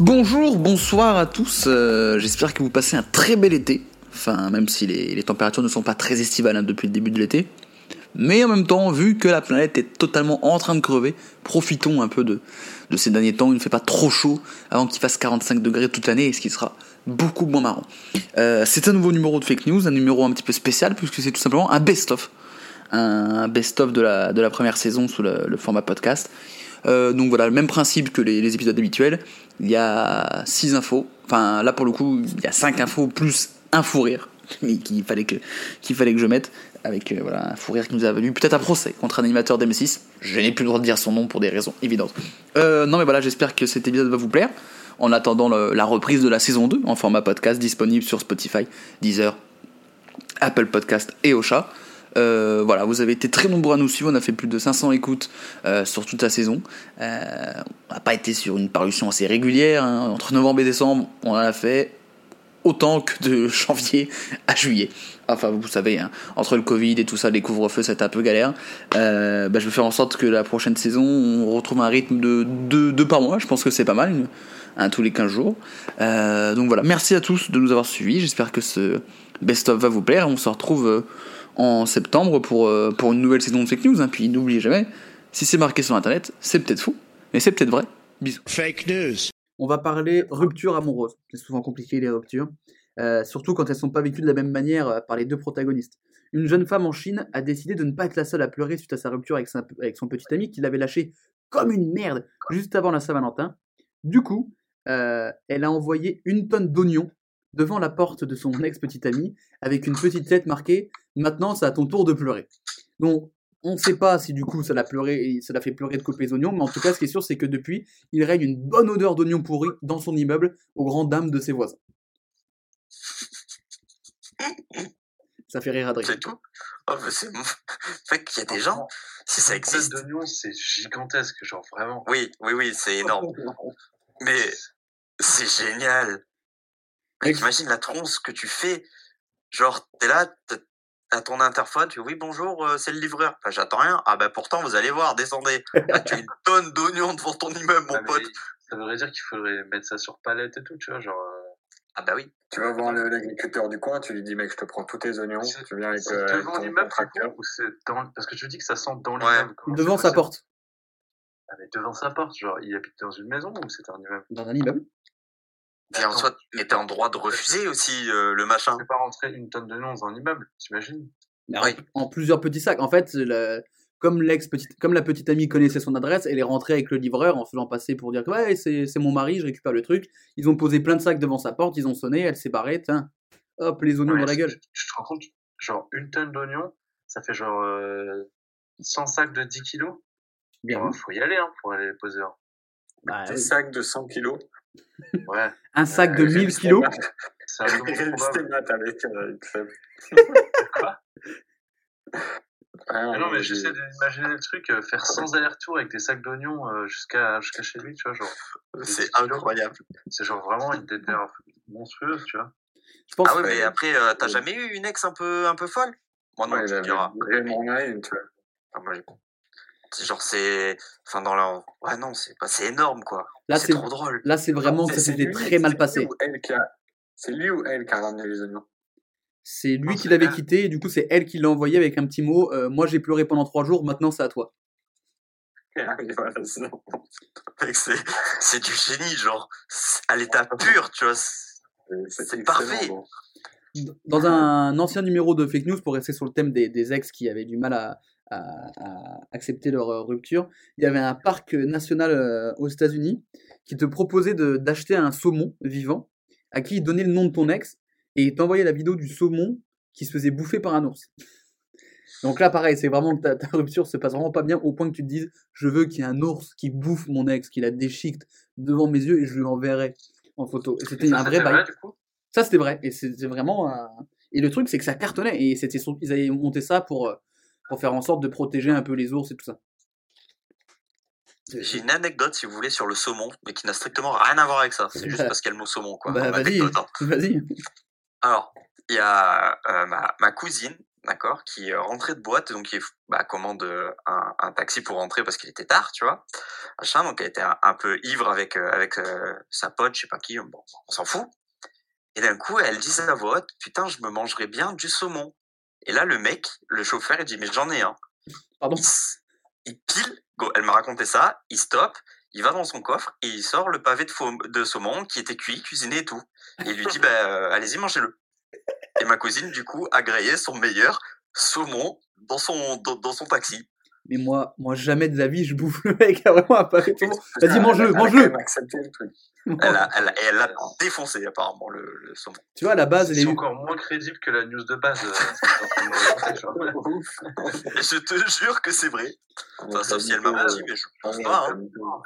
Bonjour, bonsoir à tous. euh, J'espère que vous passez un très bel été. Enfin, même si les, températures ne sont pas très estivales hein, depuis le début de l'été. Mais en même temps, vu que la planète est totalement en train de crever, profitons un peu de, de ces derniers temps. Il ne fait pas trop chaud avant qu'il fasse 45 degrés toute l'année, ce qui sera beaucoup moins marrant. Euh, c'est un nouveau numéro de fake news, un numéro un petit peu spécial, puisque c'est tout simplement un best-of. Un best-of de la, de la première saison sous le format podcast. Euh, donc voilà, le même principe que les, épisodes habituels. Il y a 6 infos. Enfin, là pour le coup, il y a 5 infos plus un fou rire qu'il fallait que, fallait que je mette. Avec euh, voilà, un fou rire qui nous a valu peut-être un procès contre un animateur d'M6. Je n'ai plus le droit de dire son nom pour des raisons évidentes. Euh, non mais voilà, j'espère que cet épisode va vous plaire. En attendant la reprise de la saison 2 en format podcast disponible sur Spotify, Deezer, Apple Podcast et Ocha. Euh, voilà, vous avez été très nombreux à nous suivre, on a fait plus de 500 écoutes euh, sur toute la saison. Euh, on n'a pas été sur une parution assez régulière, hein. entre novembre et décembre, on en a fait autant que de janvier à juillet. Enfin, vous savez, hein, entre le Covid et tout ça, les couvre-feux, c'était un peu galère. Bah, je vais faire en sorte que la prochaine saison, on retrouve un rythme de 2 deux par mois, je pense que c'est pas mal, un tous les 15 jours. Donc voilà, merci à tous de nous avoir suivis, j'espère que ce best-of va vous plaire, on se retrouve... en septembre pour, euh, pour une nouvelle saison de fake news. hein. Puis n'oubliez jamais, si c'est marqué sur internet, c'est peut-être faux, mais c'est peut-être vrai. Bisous. Fake news. On va parler rupture amoureuse. C'est souvent compliqué les ruptures, euh, surtout quand elles sont pas vécues de la même manière euh, par les deux protagonistes. Une jeune femme en Chine a décidé de ne pas être la seule à pleurer suite à sa rupture avec, sa- avec son petit ami qui l'avait lâché comme une merde juste avant la Saint-Valentin. Du coup, euh, elle a envoyé une tonne d'oignons devant la porte de son ex-petit ami avec une petite lettre marquée Maintenant, c'est à ton tour de pleurer. Donc, on ne sait pas si du coup ça l'a pleuré, ça l'a fait pleurer de couper les oignons, mais en tout cas, ce qui est sûr, c'est que depuis, il règne une bonne odeur d'oignons pourris dans son immeuble, aux grandes dames de ses voisins. Ça fait rire Adrien. C'est tout? Oh, mais c'est fait qu'il y a des gens, si ça existe. d'oignons, c'est gigantesque, genre vraiment. Oui, oui, oui, c'est énorme. Mais c'est génial. Mec, Imagine la tronce que tu fais. Genre, t'es là, t'as- à ton interphone, tu dis oui, bonjour, euh, c'est le livreur. Bah, j'attends rien. Ah, bah, pourtant, vous allez voir, descendez. Ah, tu as une tonne d'oignons devant ton immeuble, mon Ah, pote. Ça voudrait dire qu'il faudrait mettre ça sur palette et tout, tu vois, genre. euh, Ah, bah oui. Tu vas voir le- l'agriculteur du coin, tu lui dis, mec, je te prends tous tes oignons, tu viens avec, C'est euh, avec devant ton, tracteur. bon, ou c'est dans... Parce que tu dis que ça sent dans l'immeuble. devant sa porte, Ah, mais devant sa porte, genre, il habite dans une maison ou c'est un immeuble? Dans un immeuble. Et en soi, mais t'es en droit de refuser aussi euh, le machin. Tu peux pas rentrer une tonne d'oignons dans un immeuble, t'imagines Mais Oui. en, en plusieurs petits sacs. En fait, le- comme, l'ex petite, comme la petite amie connaissait son adresse, elle est rentrée avec le livreur en faisant passer pour dire que ouais, c'est c'est mon mari, je récupère le truc. Ils ont posé plein de sacs devant sa porte, ils ont sonné, elle s'est barrée, tiens, hop, les oignons Ouais, dans la gueule. Tu, te rends compte, genre, une tonne d'oignons, ça fait genre euh, 100 sacs de 10 kilos. Bien faut y aller, hein, pour aller les poser. hein. Bah, Des oui. sacs de 100 kilos. Ouais, Un sac de Euh, 1000 kilos. c'est un avec, euh, Seb. Quoi Ah, non, mais j'essaie d'imaginer le truc, euh, faire 100 allers-retours avec des sacs d'oignons euh, jusqu'à jusqu'à chez lui, tu vois, genre. C'est incroyable. C'est genre vraiment une déterre monstrueuse, tu vois. Je pense Ah oui, que- mais après, euh, t'as jamais eu une ex un peu, un peu folle? Moi non, Ouais, tu me diras. vraiment rien, tu vois. Ah, moi, genre, c'est. Enfin, dans la. Ouais, non, c'est pas... c'est énorme, quoi. Là, c'est trop drôle. là, c'est vraiment que ça s'était très mal c'est passé. lui ou elle qui a- C'est lui ou elle qui a ramené les oignons? C'est lui qui l'avait quitté, et du coup, c'est elle qui l'a envoyé avec un petit mot euh, Moi, j'ai pleuré pendant trois jours, maintenant, c'est à toi. Ah voilà, c'est- du génie, genre. À l'état pur, tu vois. c'est- parfait. bon. Dans un ancien numéro de fake news, pour rester sur le thème des, des ex qui avaient du mal à, à- à accepter leur euh, rupture, il y avait un parc national euh, aux États-Unis qui te proposait d'acheter un saumon vivant à qui donner le nom de ton ex et il t'envoyait la vidéo du saumon qui se faisait bouffer par un ours. Donc là, pareil, c'est vraiment que ta, ta rupture se passe vraiment pas bien au point que tu te dises je veux qu'il y ait un ours qui bouffe mon ex, qui la déchiquette devant mes yeux et je lui enverrai en photo. C'était un vrai bail. Ça, c'était vrai. Et c'était vraiment. un- Et le truc, c'est que ça cartonnait. Et c'était ils avaient monté ça pour, euh, pour faire en sorte de protéger un peu les ours et tout ça. J'ai une anecdote, si vous voulez, sur le saumon, mais qui n'a strictement rien à voir avec ça. C'est juste Bah. parce qu'il y a le mot saumon, quoi. Bah, vas-y, hein. Alors, il y a euh, ma, ma cousine, d'accord, qui est rentrée de boîte, donc qui bah, commande euh, un, un taxi pour rentrer parce qu'il était tard, tu vois. Machin, donc elle était un, un peu ivre avec euh, avec euh, sa pote, je sais pas qui, bon, on s'en fout. Et d'un coup, elle dit à voix haute, putain, je me mangerais bien du saumon. Et là, le mec, le chauffeur, il dit, mais j'en ai un. Pardon. Il, pile, go, elle m'a raconté ça, il stoppe, il va dans son coffre et il sort le pavé de, de saumon qui était cuit, cuisiné et tout. Et il lui dit, bah, euh, allez-y, mangez-le. Et ma cousine, du coup, a grillé son meilleur saumon dans son, dans, dans son taxi. Mais moi, moi, jamais de la vie, je bouffe le mec a vraiment un pavé de saumon. Vas-y, mange-le, Elle a mange-le. quand même accepté le truc. Elle a, elle, a- et elle l'a défoncé, apparemment, le, le saumon. Tu vois, à la base, elle C'est est... encore moins crédible que la news de base. euh. Et je te jure que c'est vrai. Enfin, sauf si elle m'a menti, mais je pense pas. Hein. tout.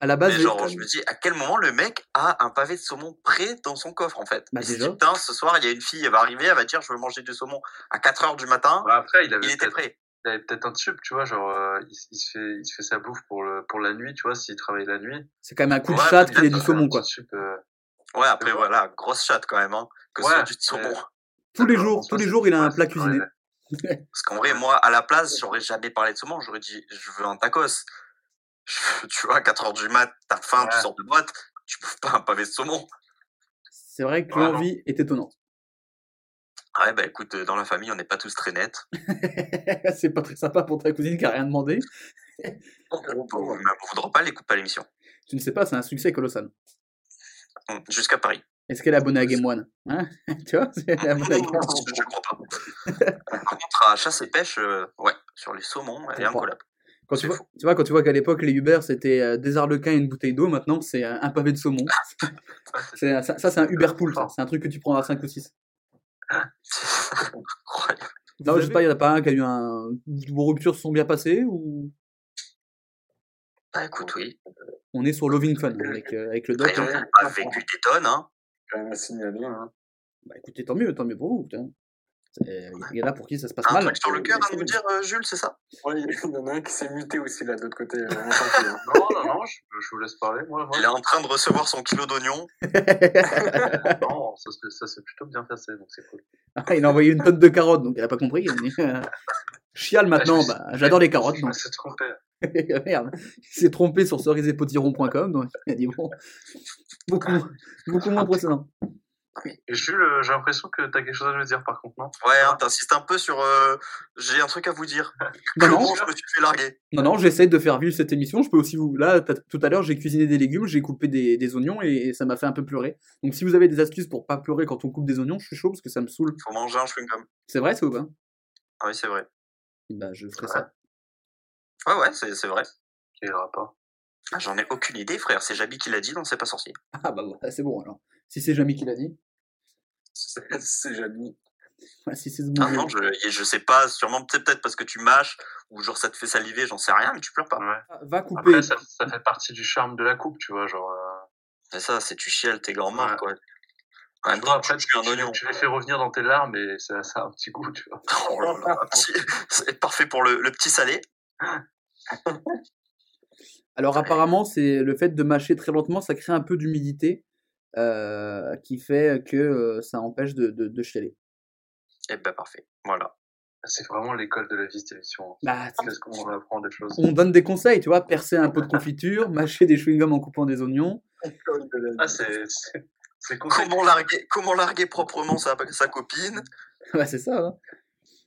à la base, Mais elle- genre, je me dis, à quel moment le mec a un pavé de saumon prêt dans son coffre, en fait? Bah, Il déjà. dit, putain, ce soir, il y a une fille, elle va arriver, elle va dire, je veux manger du saumon à 4 heures du matin. Bah, après, il avait Il était prêt. Il avait peut-être un tube, tu vois, genre, euh, il, il se fait, il se fait sa bouffe pour, le, pour la nuit, tu vois, s'il travaille la nuit. c'est quand même un coup de Ouais, chatte qu'il ait du saumon, quoi. tube, euh, Ouais, après, voilà, grosse chatte quand même, hein, que ce Ouais, soit du saumon. Tous les jours, tous les jours, il a un plat cuisiné. Parce qu'en vrai, moi, à la place, j'aurais jamais parlé de saumon, j'aurais dit, je veux un tacos. Je- tu vois, à 4 heures du mat, t'as faim, tu sors de boîte, tu bouffes pas un pavé de saumon. C'est vrai que Ouais, l'envie est étonnante. Ouais, bah écoute, euh, dans la famille, on n'est pas tous très nets. c'est pas très sympa pour ta cousine qui a rien demandé. On ne voudra pas, elle écoute pas l'émission. Tu ne sais pas, c'est un succès colossal. Hum, Jusqu'à Paris. Est-ce qu'elle est abonnée à Game One? Hein? Tu vois, est à Game One? Je crois pas. Par contre, à chasse et pêche, euh, ouais, sur les saumons, elle est incollable. Quand tu, vois, fou. tu vois, quand tu vois qu'à l'époque, les Uber, c'était euh, des arlequins et une bouteille d'eau, maintenant, c'est un pavé de saumon. Ça, ça, c'est un Uber pool, ça. C'est un truc que tu prends à 5 ou 6. C'est incroyable. Non, je sais pas, il y en a pas un qui a eu un. Vos ruptures se sont bien passées ou? Bah écoute, oui. On est sur Loving Fun avec, euh, avec le doc. Hein. on a vécu des tonnes, hein. Quand même à signaler. Hein. Bah écoutez, tant mieux, tant mieux pour vous. putain. C'est- Il y en a pour qui ça se passe Un mal. truc sur le cœur à nous dire, euh, Jules, c'est ça? Ouais, il y en a un qui s'est muté aussi là de l'autre côté. euh. Non, non, non, je, je vous laisse parler, moi. moi. Il est en train de recevoir son kilo d'oignon. Non, ça, ça s'est plutôt bien passé, donc c'est cool. Ah, il a envoyé une tonne de carottes, donc elle a pas compris. Euh, Chiale maintenant, bah, j'adore les carottes. Me suis trompé. Merde, il s'est trompé sur cerisepotiron.com, donc il a dit bon, beaucoup, beaucoup moins impressionnant. Jules, euh, j'ai l'impression que t'as quelque chose à nous dire, par contre, non? Ouais, hein, t'insistes un peu sur. euh, J'ai un truc à vous dire. Non, non, je me suis fait larguer? Non, non, j'essaie de faire vivre cette émission. Je peux aussi vous. Là, tout à l'heure, j'ai cuisiné des légumes, j'ai coupé des, des oignons et ça m'a fait un peu pleurer. Donc, si vous avez des astuces pour pas pleurer quand on coupe des oignons, je suis chaud parce que ça me saoule. Faut manger un chewing-gum. C'est vrai, c'est ou pas? Ah oui, c'est vrai. Bah, je ferai ça. Ouais, ouais, c'est c'est vrai. Quel rapport? Ah, J'en ai aucune idée, frère. C'est Jabi qui l'a dit, non, c'est pas sorcier. Ah, bah, voilà, c'est bon alors. Si c'est Jamie qui l'a dit, C'est Jamy. ouais, si c'est ce Ah bon non, je, je sais pas, sûrement peut-être peut-être parce que tu mâches, ou genre ça te fait saliver, j'en sais rien, mais tu pleures pas. Ouais. Ah, Va couper. Après, ça, ça fait partie du charme de la coupe, tu vois, genre... euh, C'est ça, c'est tu chiales tes grands-mères, Ouais. quoi. En même tu temps, tu après, tues un tu, oignon. tu les fais revenir dans tes larmes et ça, ça a un petit goût, tu vois. Oh là là, C'est parfait pour le, le petit salé. Alors apparemment, c'est le fait de mâcher très lentement, ça crée un peu d'humidité euh, qui fait que euh, ça empêche de, de, de chialer. Et ben parfait. Voilà. C'est vraiment l'école de la vie, cette émission. Bah, Qu'est-ce qu'on apprend des choses? on donne des conseils, tu vois, percer un pot de confiture, mâcher des chewing-gums en coupant des oignons. Ah, c'est... Comment larguer, comment larguer proprement sa, sa copine? Ouais, c'est ça. hein.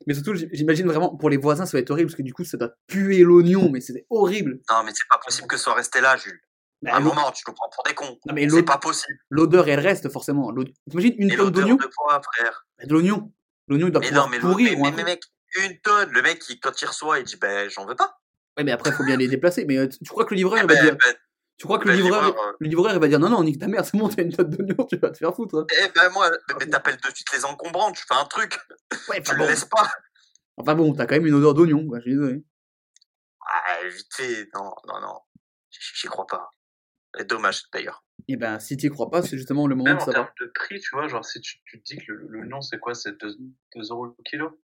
Mais surtout, j'imagine vraiment, pour les voisins, ça va être horrible, parce que du coup, ça doit puer l'oignon, mais c'est horrible. Non, mais c'est pas possible que ce soit resté là, Jules. Bah, À un moment, tu nous prends pour des cons. Non, mais C'est l'odeur, pas possible. l'odeur, elle reste forcément. T'imagines une tonne d'oignon de quoi, frère? Bah, De l'oignon. L'oignon, il doit Mais pouvoir non, mais, le- pourrir. mais, mec, une tonne. Le mec, il- quand il reçoit, il dit, ben, j'en veux pas. Ouais, mais après, il faut bien les déplacer. Mais euh, tu crois que le livreur, Eh il va ben, dire ben, Tu crois que Bah, le livreur, livreur, euh, le livreur il va dire non, non, nique ta mère, c'est bon, t'as une tonne d'oignons, tu vas te faire foutre. hein. Eh ben moi, mais t'appelles de suite les encombrants, tu fais un truc, Ouais, tu le bon. laisses pas. Enfin bon, t'as quand même une odeur d'oignon, quoi, je suis désolé. Ah, vite fait, non, non, non, j'y crois pas. Et dommage d'ailleurs. Et ben, si t'y crois pas, c'est justement le moment Même de en savoir. termes de prix, tu vois, genre si tu, tu te dis que le, le nom c'est quoi C'est 2, euros le kilo?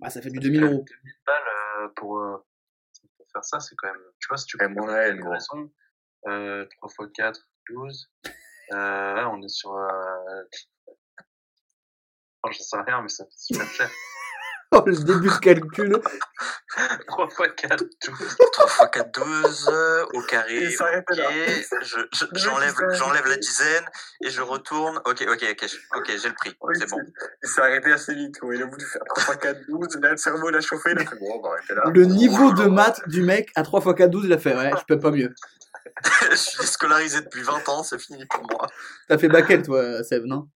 Bah, ça fait du Ça 2000 fait euros. 2000 balles euh, pour, euh, pour faire ça, c'est quand même. Tu vois, si tu prends gros. livraison, euh, 3 x 4, 12. Euh, ouais, on est sur. Euh... Oh, j'en sais rien, mais ça fait super cher. Oh, le début de calcul. 3 x 4, 12. 3 x 4, 12, euh, au carré, Il s'arrêtait ok, là. je- je- j'enlève j'enlève la dizaine et je retourne. Ok, ok, ok, j'ai le prix, Oui, c'est bon. Il s'est arrêté assez vite. quoi. Il a voulu faire 3 4 12. Là, le cerveau l'a chauffé. Il a fait bon, on va arrêter là. Le niveau de maths du mec à 3 x 4, 12, il a fait ouais, je peux pas mieux. je suis scolarisé depuis 20 ans, c'est fini pour moi. T'as fait bac L, toi, Seb, non?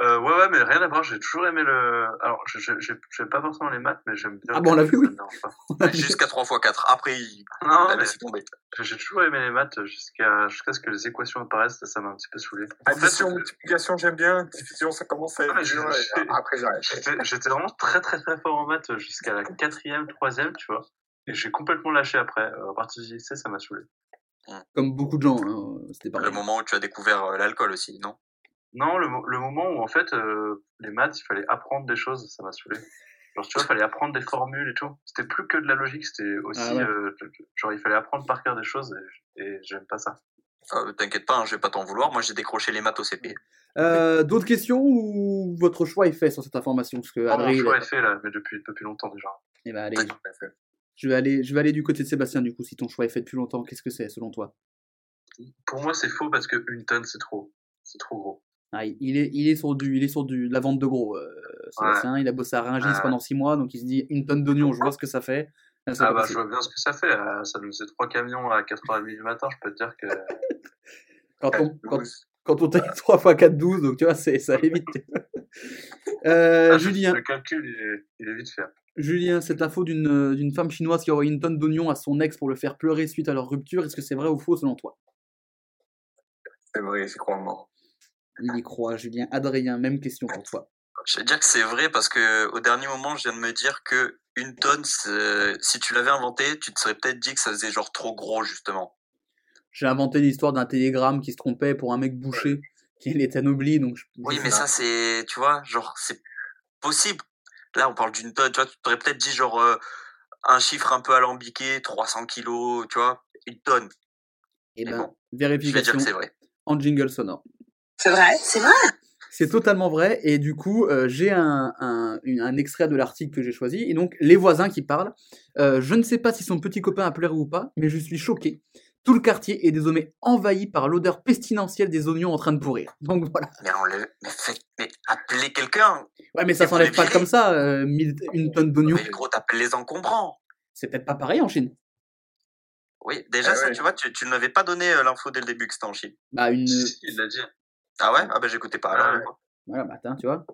Euh, ouais, ouais, mais rien à voir, j'ai toujours aimé le. Alors, je- je- j'ai- j'aime pas forcément les maths, mais j'aime bien. Ah bon, on l'a vu, oui. Pas. Jusqu'à 3 x 4, après il Non, a laissé tomber. j'ai toujours aimé les maths jusqu'à jusqu'à ce que les équations apparaissent, ça m'a un petit peu saoulé. En fait, Addition, euh, multiplication, j'aime bien. Division, ça commence à Ah, être dur. Après, j'arrête. J'étais vraiment très très très fort en maths jusqu'à la quatrième, troisième, tu vois. Et j'ai complètement lâché après. Euh, À partir du lycée, ça m'a saoulé. Comme beaucoup de gens, hein, c'était pareil. Le moment où tu as découvert euh, l'alcool aussi, non? Non, le, mo- le moment où en fait euh, les maths, il fallait apprendre des choses, ça m'a saoulé. Genre, tu vois, il fallait apprendre des formules et tout. C'était plus que de la logique, c'était aussi. Ah ouais. euh, genre, il fallait apprendre par cœur des choses et, et j'aime pas ça. Euh, T'inquiète pas, hein, je vais pas t'en vouloir. Moi, j'ai décroché les maths au CP. Euh, D'autres questions ou votre choix est fait sur cette information? Parce que Ah, mon Adrien, il choix est- est fait là, mais depuis, depuis longtemps déjà. Eh ben, allez, je vais aller, je vais aller du côté de Sébastien du coup. Si ton choix est fait depuis longtemps, qu'est-ce que c'est selon toi? Pour moi, c'est faux parce que une tonne, c'est trop. C'est trop gros. Ah, il- est, il est sur du, il est sur du, de la vente de gros. euh, Sébastien, il a bossé à Rungis Ouais. pendant 6 mois, donc il se dit une tonne d'oignons, je vois ce que ça fait. Là, ça Ah bah, passer. je vois bien ce que ça fait. euh, Ça nous faisait trois camions à 4h30 du matin, je peux te dire que. Quand on, quand, 12. quand on taille 3 x 4, 12, donc tu vois, c'est, ça allait vite. Euh, Ah, Julien, Le calcul, il est, il est vite fait. Julien, cette info d'une, euh, d'une femme chinoise qui a envoyé une tonne d'oignons à son ex pour le faire pleurer suite à leur rupture, est-ce que c'est vrai ou faux selon toi? C'est vrai, c'est quoi mort. Il y croit, Julien. Adrien, même question pour toi. Je vais dire que c'est vrai parce que au dernier moment, je viens de me dire que une tonne, si tu l'avais inventé, tu te serais peut-être dit que ça faisait genre trop gros justement. J'ai inventé l'histoire d'un télégramme qui se trompait pour un mec bouché, qui est anobli, donc je- Oui, mais ça c'est, tu vois, genre c'est possible. Là, on parle d'une tonne. Tu vois, tu t'aurais peut-être dit genre euh, un chiffre un peu alambiqué, 300 kilos, tu vois, une tonne. Eh mais ben, bon, Je vais dire vérification que c'est vrai. en jingle sonore. C'est vrai, c'est vrai. C'est totalement vrai, et du coup, euh, j'ai un, un, extrait de l'article que j'ai choisi, et donc les voisins qui parlent. Euh, je ne sais pas si son petit copain a pleuré ou pas, mais je suis choqué. Tout le quartier est désormais envahi par l'odeur pestilentielle des oignons en train de pourrir. Donc voilà. Mais on le, mais faites, mais appelez quelqu'un. Ouais, mais ça s'enlève pas comme ça, euh, mille- une tonne d'oignons. Mais gros, t'appelles les encombrants. C'est peut-être pas pareil en Chine. Oui, déjà Ah ça, ouais. tu vois, tu, tu ne m'avais pas donné euh, l'info dès le début que c'était en Chine. Bah, une. Il l'a dit. Ah ouais? Ah ben j'écoutais pas. alors, Ah ouais. Voilà, bah, attends, tu vois.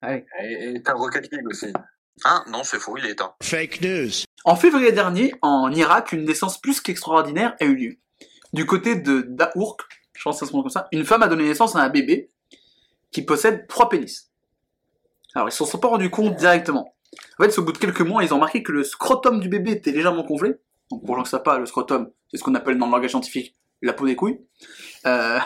Allez. Et et t'as Rocket League aussi. Ah non, c'est faux, il est éteint. Fake news. En février dernier, en Irak, une naissance plus qu'extraordinaire a eu lieu. Du côté de Daourk, je pense que ça se prononce comme ça, une femme a donné naissance à un bébé qui possède trois pénis. Alors, ils s'en sont pas rendus compte directement. En fait, c'est au bout de quelques mois, ils ont remarqué que le scrotum du bébé était légèrement gonflé. Donc, pour les gens qui savent pas, le scrotum, c'est ce qu'on appelle dans le langage scientifique la peau des couilles. Euh...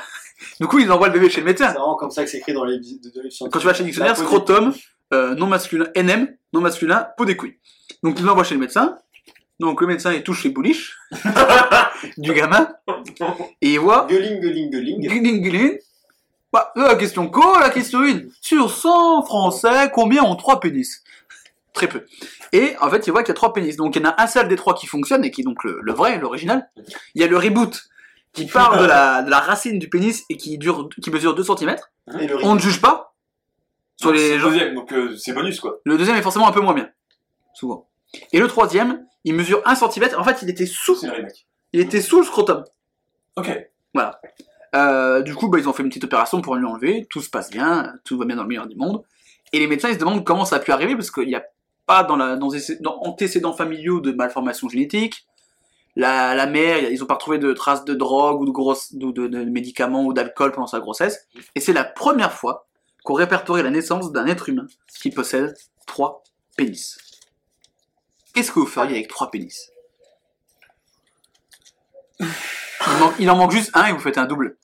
Du coup, ils envoient le bébé chez le médecin. C'est vraiment comme ça que c'est écrit dans les de, de, de- Quand tu vas chez le dictionnaire, scrotum, euh, non masculin, NM, non masculin, peau des couilles. Donc il l'envoie chez le médecin. Donc le médecin il touche les bouliches du gamin et il voit Gueuling, gueuling, gueuling. Guiling, guiling. Bah, euh, la question co, la question 1. Sur 100 français, combien ont 3 pénis? Très peu. Et en fait, il voit qu'il y a 3 pénis. Donc il y en a un seul des trois qui fonctionne et qui est donc le, le vrai, l'original. Il y a le reboot qui part de la, de la racine du pénis et qui, dure, qui mesure 2 cm. Et le On ne juge pas. Sur les le gens. deuxième, donc euh, c'est bonus quoi. Le deuxième est forcément un peu moins bien. Souvent. Et le troisième, il mesure 1 cm. En fait, il était sous, C'est le remake. il était sous le scrotum. Ok. Voilà. Euh, du coup, bah, ils ont fait une petite opération pour lui enlever. Tout se passe bien, tout va bien dans le meilleur du monde. Et les médecins, ils se demandent comment ça a pu arriver parce qu'il n'y a pas dans, la, dans, les dans antécédents familiaux de malformation génétique, la, la mère, ils ont pas retrouvé de traces de drogue ou de, grosse, de, de médicaments ou d'alcool pendant sa grossesse. Et c'est la première fois qu'on répertorie la naissance d'un être humain qui possède trois pénis. Qu'est-ce que vous feriez avec trois pénis? Il, manque- il en manque juste un et vous faites un double.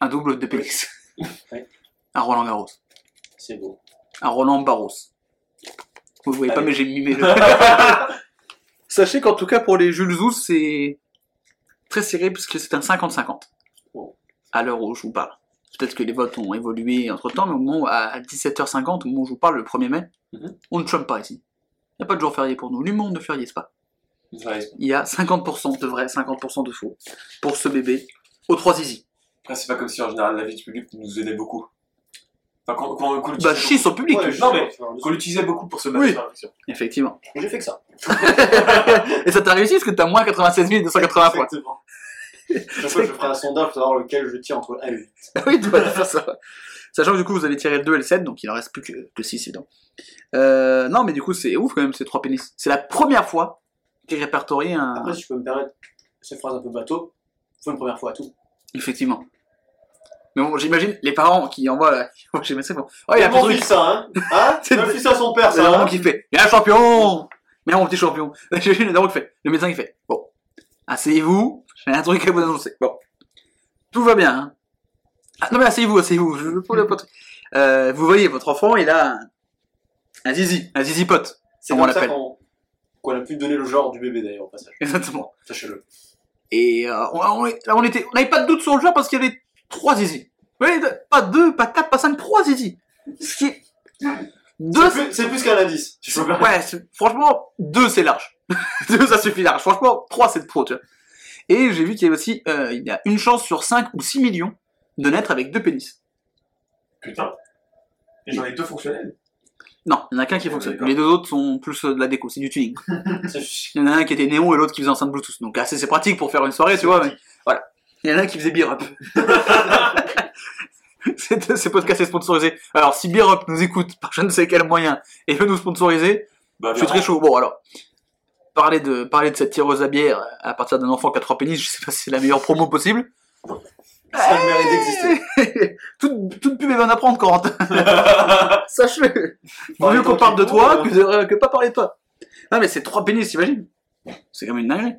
Un double de pénis. Ouais. Un Roland Garros. C'est beau. Un Roland Barros. Vous voyez pas, mais j'ai mimé le. Sachez qu'en tout cas, pour les Jules Zou, c'est très serré puisque c'est un 50-50. Bon. À l'heure où je vous parle. Peut-être que les votes ont évolué entre temps, mais au moment où- à 17h50, au moment où je vous parle, le 1er mai, Mhm. on ne trompe pas ici. Il n'y a pas de jour férié pour nous. Le monde ne férié pas. Ouais, Il y a 50% de vrai, 50% de faux pour ce bébé aux trois zizi. Après, c'est pas comme si en général la vie du public nous aidait beaucoup. Enfin, qu'on qu'on- qu'on Bah, chier sur le public. Ouais, non, mais- qu'on l'utilisait beaucoup pour se Oui. mettre sur la réflexion. Effectivement. J'ai fait que ça. Et ça t'a réussi parce que t'as moins 96 280 points. Exactement. Chaque fois, je ferai un sondage pour savoir lequel je tire entre 1 et 8. oui, tu vas faire ça. Sachant que du coup, vous allez tirer le 2 et le 7, donc il en reste plus que, que 6 évidemment. Euh, non, mais du coup, c'est ouf quand même, ces trois pénis. C'est la première fois qu'il répertorie un. Après, si je peux me permettre cette phrase un peu bateau, faut une première fois à tout. Effectivement. Mais bon, j'imagine les parents qui envoient j'ai ça. Bon. Oh, il a mon fils, ça, hein Hein C'est le- fils à son père, C'est ça, le hein qui fait. Il y a un champion Mais mon petit champion. J'imagine le daron qui fait. Le médecin qui fait. Bon. Asseyez-vous. J'ai un truc à vous annoncer. Bon. Tout va bien. Hein. Ah, non mais asseyez-vous, asseyez-vous. Je veux pas le pote. Euh, vous voyez, votre enfant, il a un, un zizi, un zizi pote. C'est on comme ça l'appelle. qu'on a pu donner le genre du bébé, d'ailleurs, au passage. Exactement. Sachez-le. Et euh, on, on, là, on était, on n'avait pas de doute sur le genre parce qu'il y avait trois zizi. Oui, pas deux, pas quatre, pas cinq, trois zizi. Ce qui est... Deux, C'est plus, c'est plus qu'un indice. permettre. Ouais, franchement, deux c'est large. deux ça suffit large. Franchement, trois c'est trop, tu vois. Et j'ai vu qu'il y avait aussi, euh, il y a une chance sur 5 ou 6 millions de naître avec deux pénis. Putain. Et j'en ai deux fonctionnels. Non, il y en a qu'un qui Ouais, fonctionne. Les deux autres sont plus euh, de la déco, c'est du tuning. Il y en a un qui était néon et l'autre qui faisait enceinte Bluetooth. Donc assez c'est pratique pour faire une soirée, tu vois. Mais voilà. Il y en a un qui faisait Beer Up. C'est- Ces podcasts est sponsorisé. Alors si Beer Up nous écoute par je ne sais quel moyen et veut nous sponsoriser, Bah, Je suis très chaud. Bon, alors, parler de, parler de cette tireuse à bière à partir d'un enfant qui a trois pénis, je sais pas si c'est la meilleure promo possible. Ça le mérite d'exister. toute, toute pub est bonne à prendre, Corentin. Sache-le. Vaut mieux qu'on parle de toi faut, que, de, que pas parler de toi. Non, mais c'est trois pénis, t'imagines? C'est quand même une dinguerie.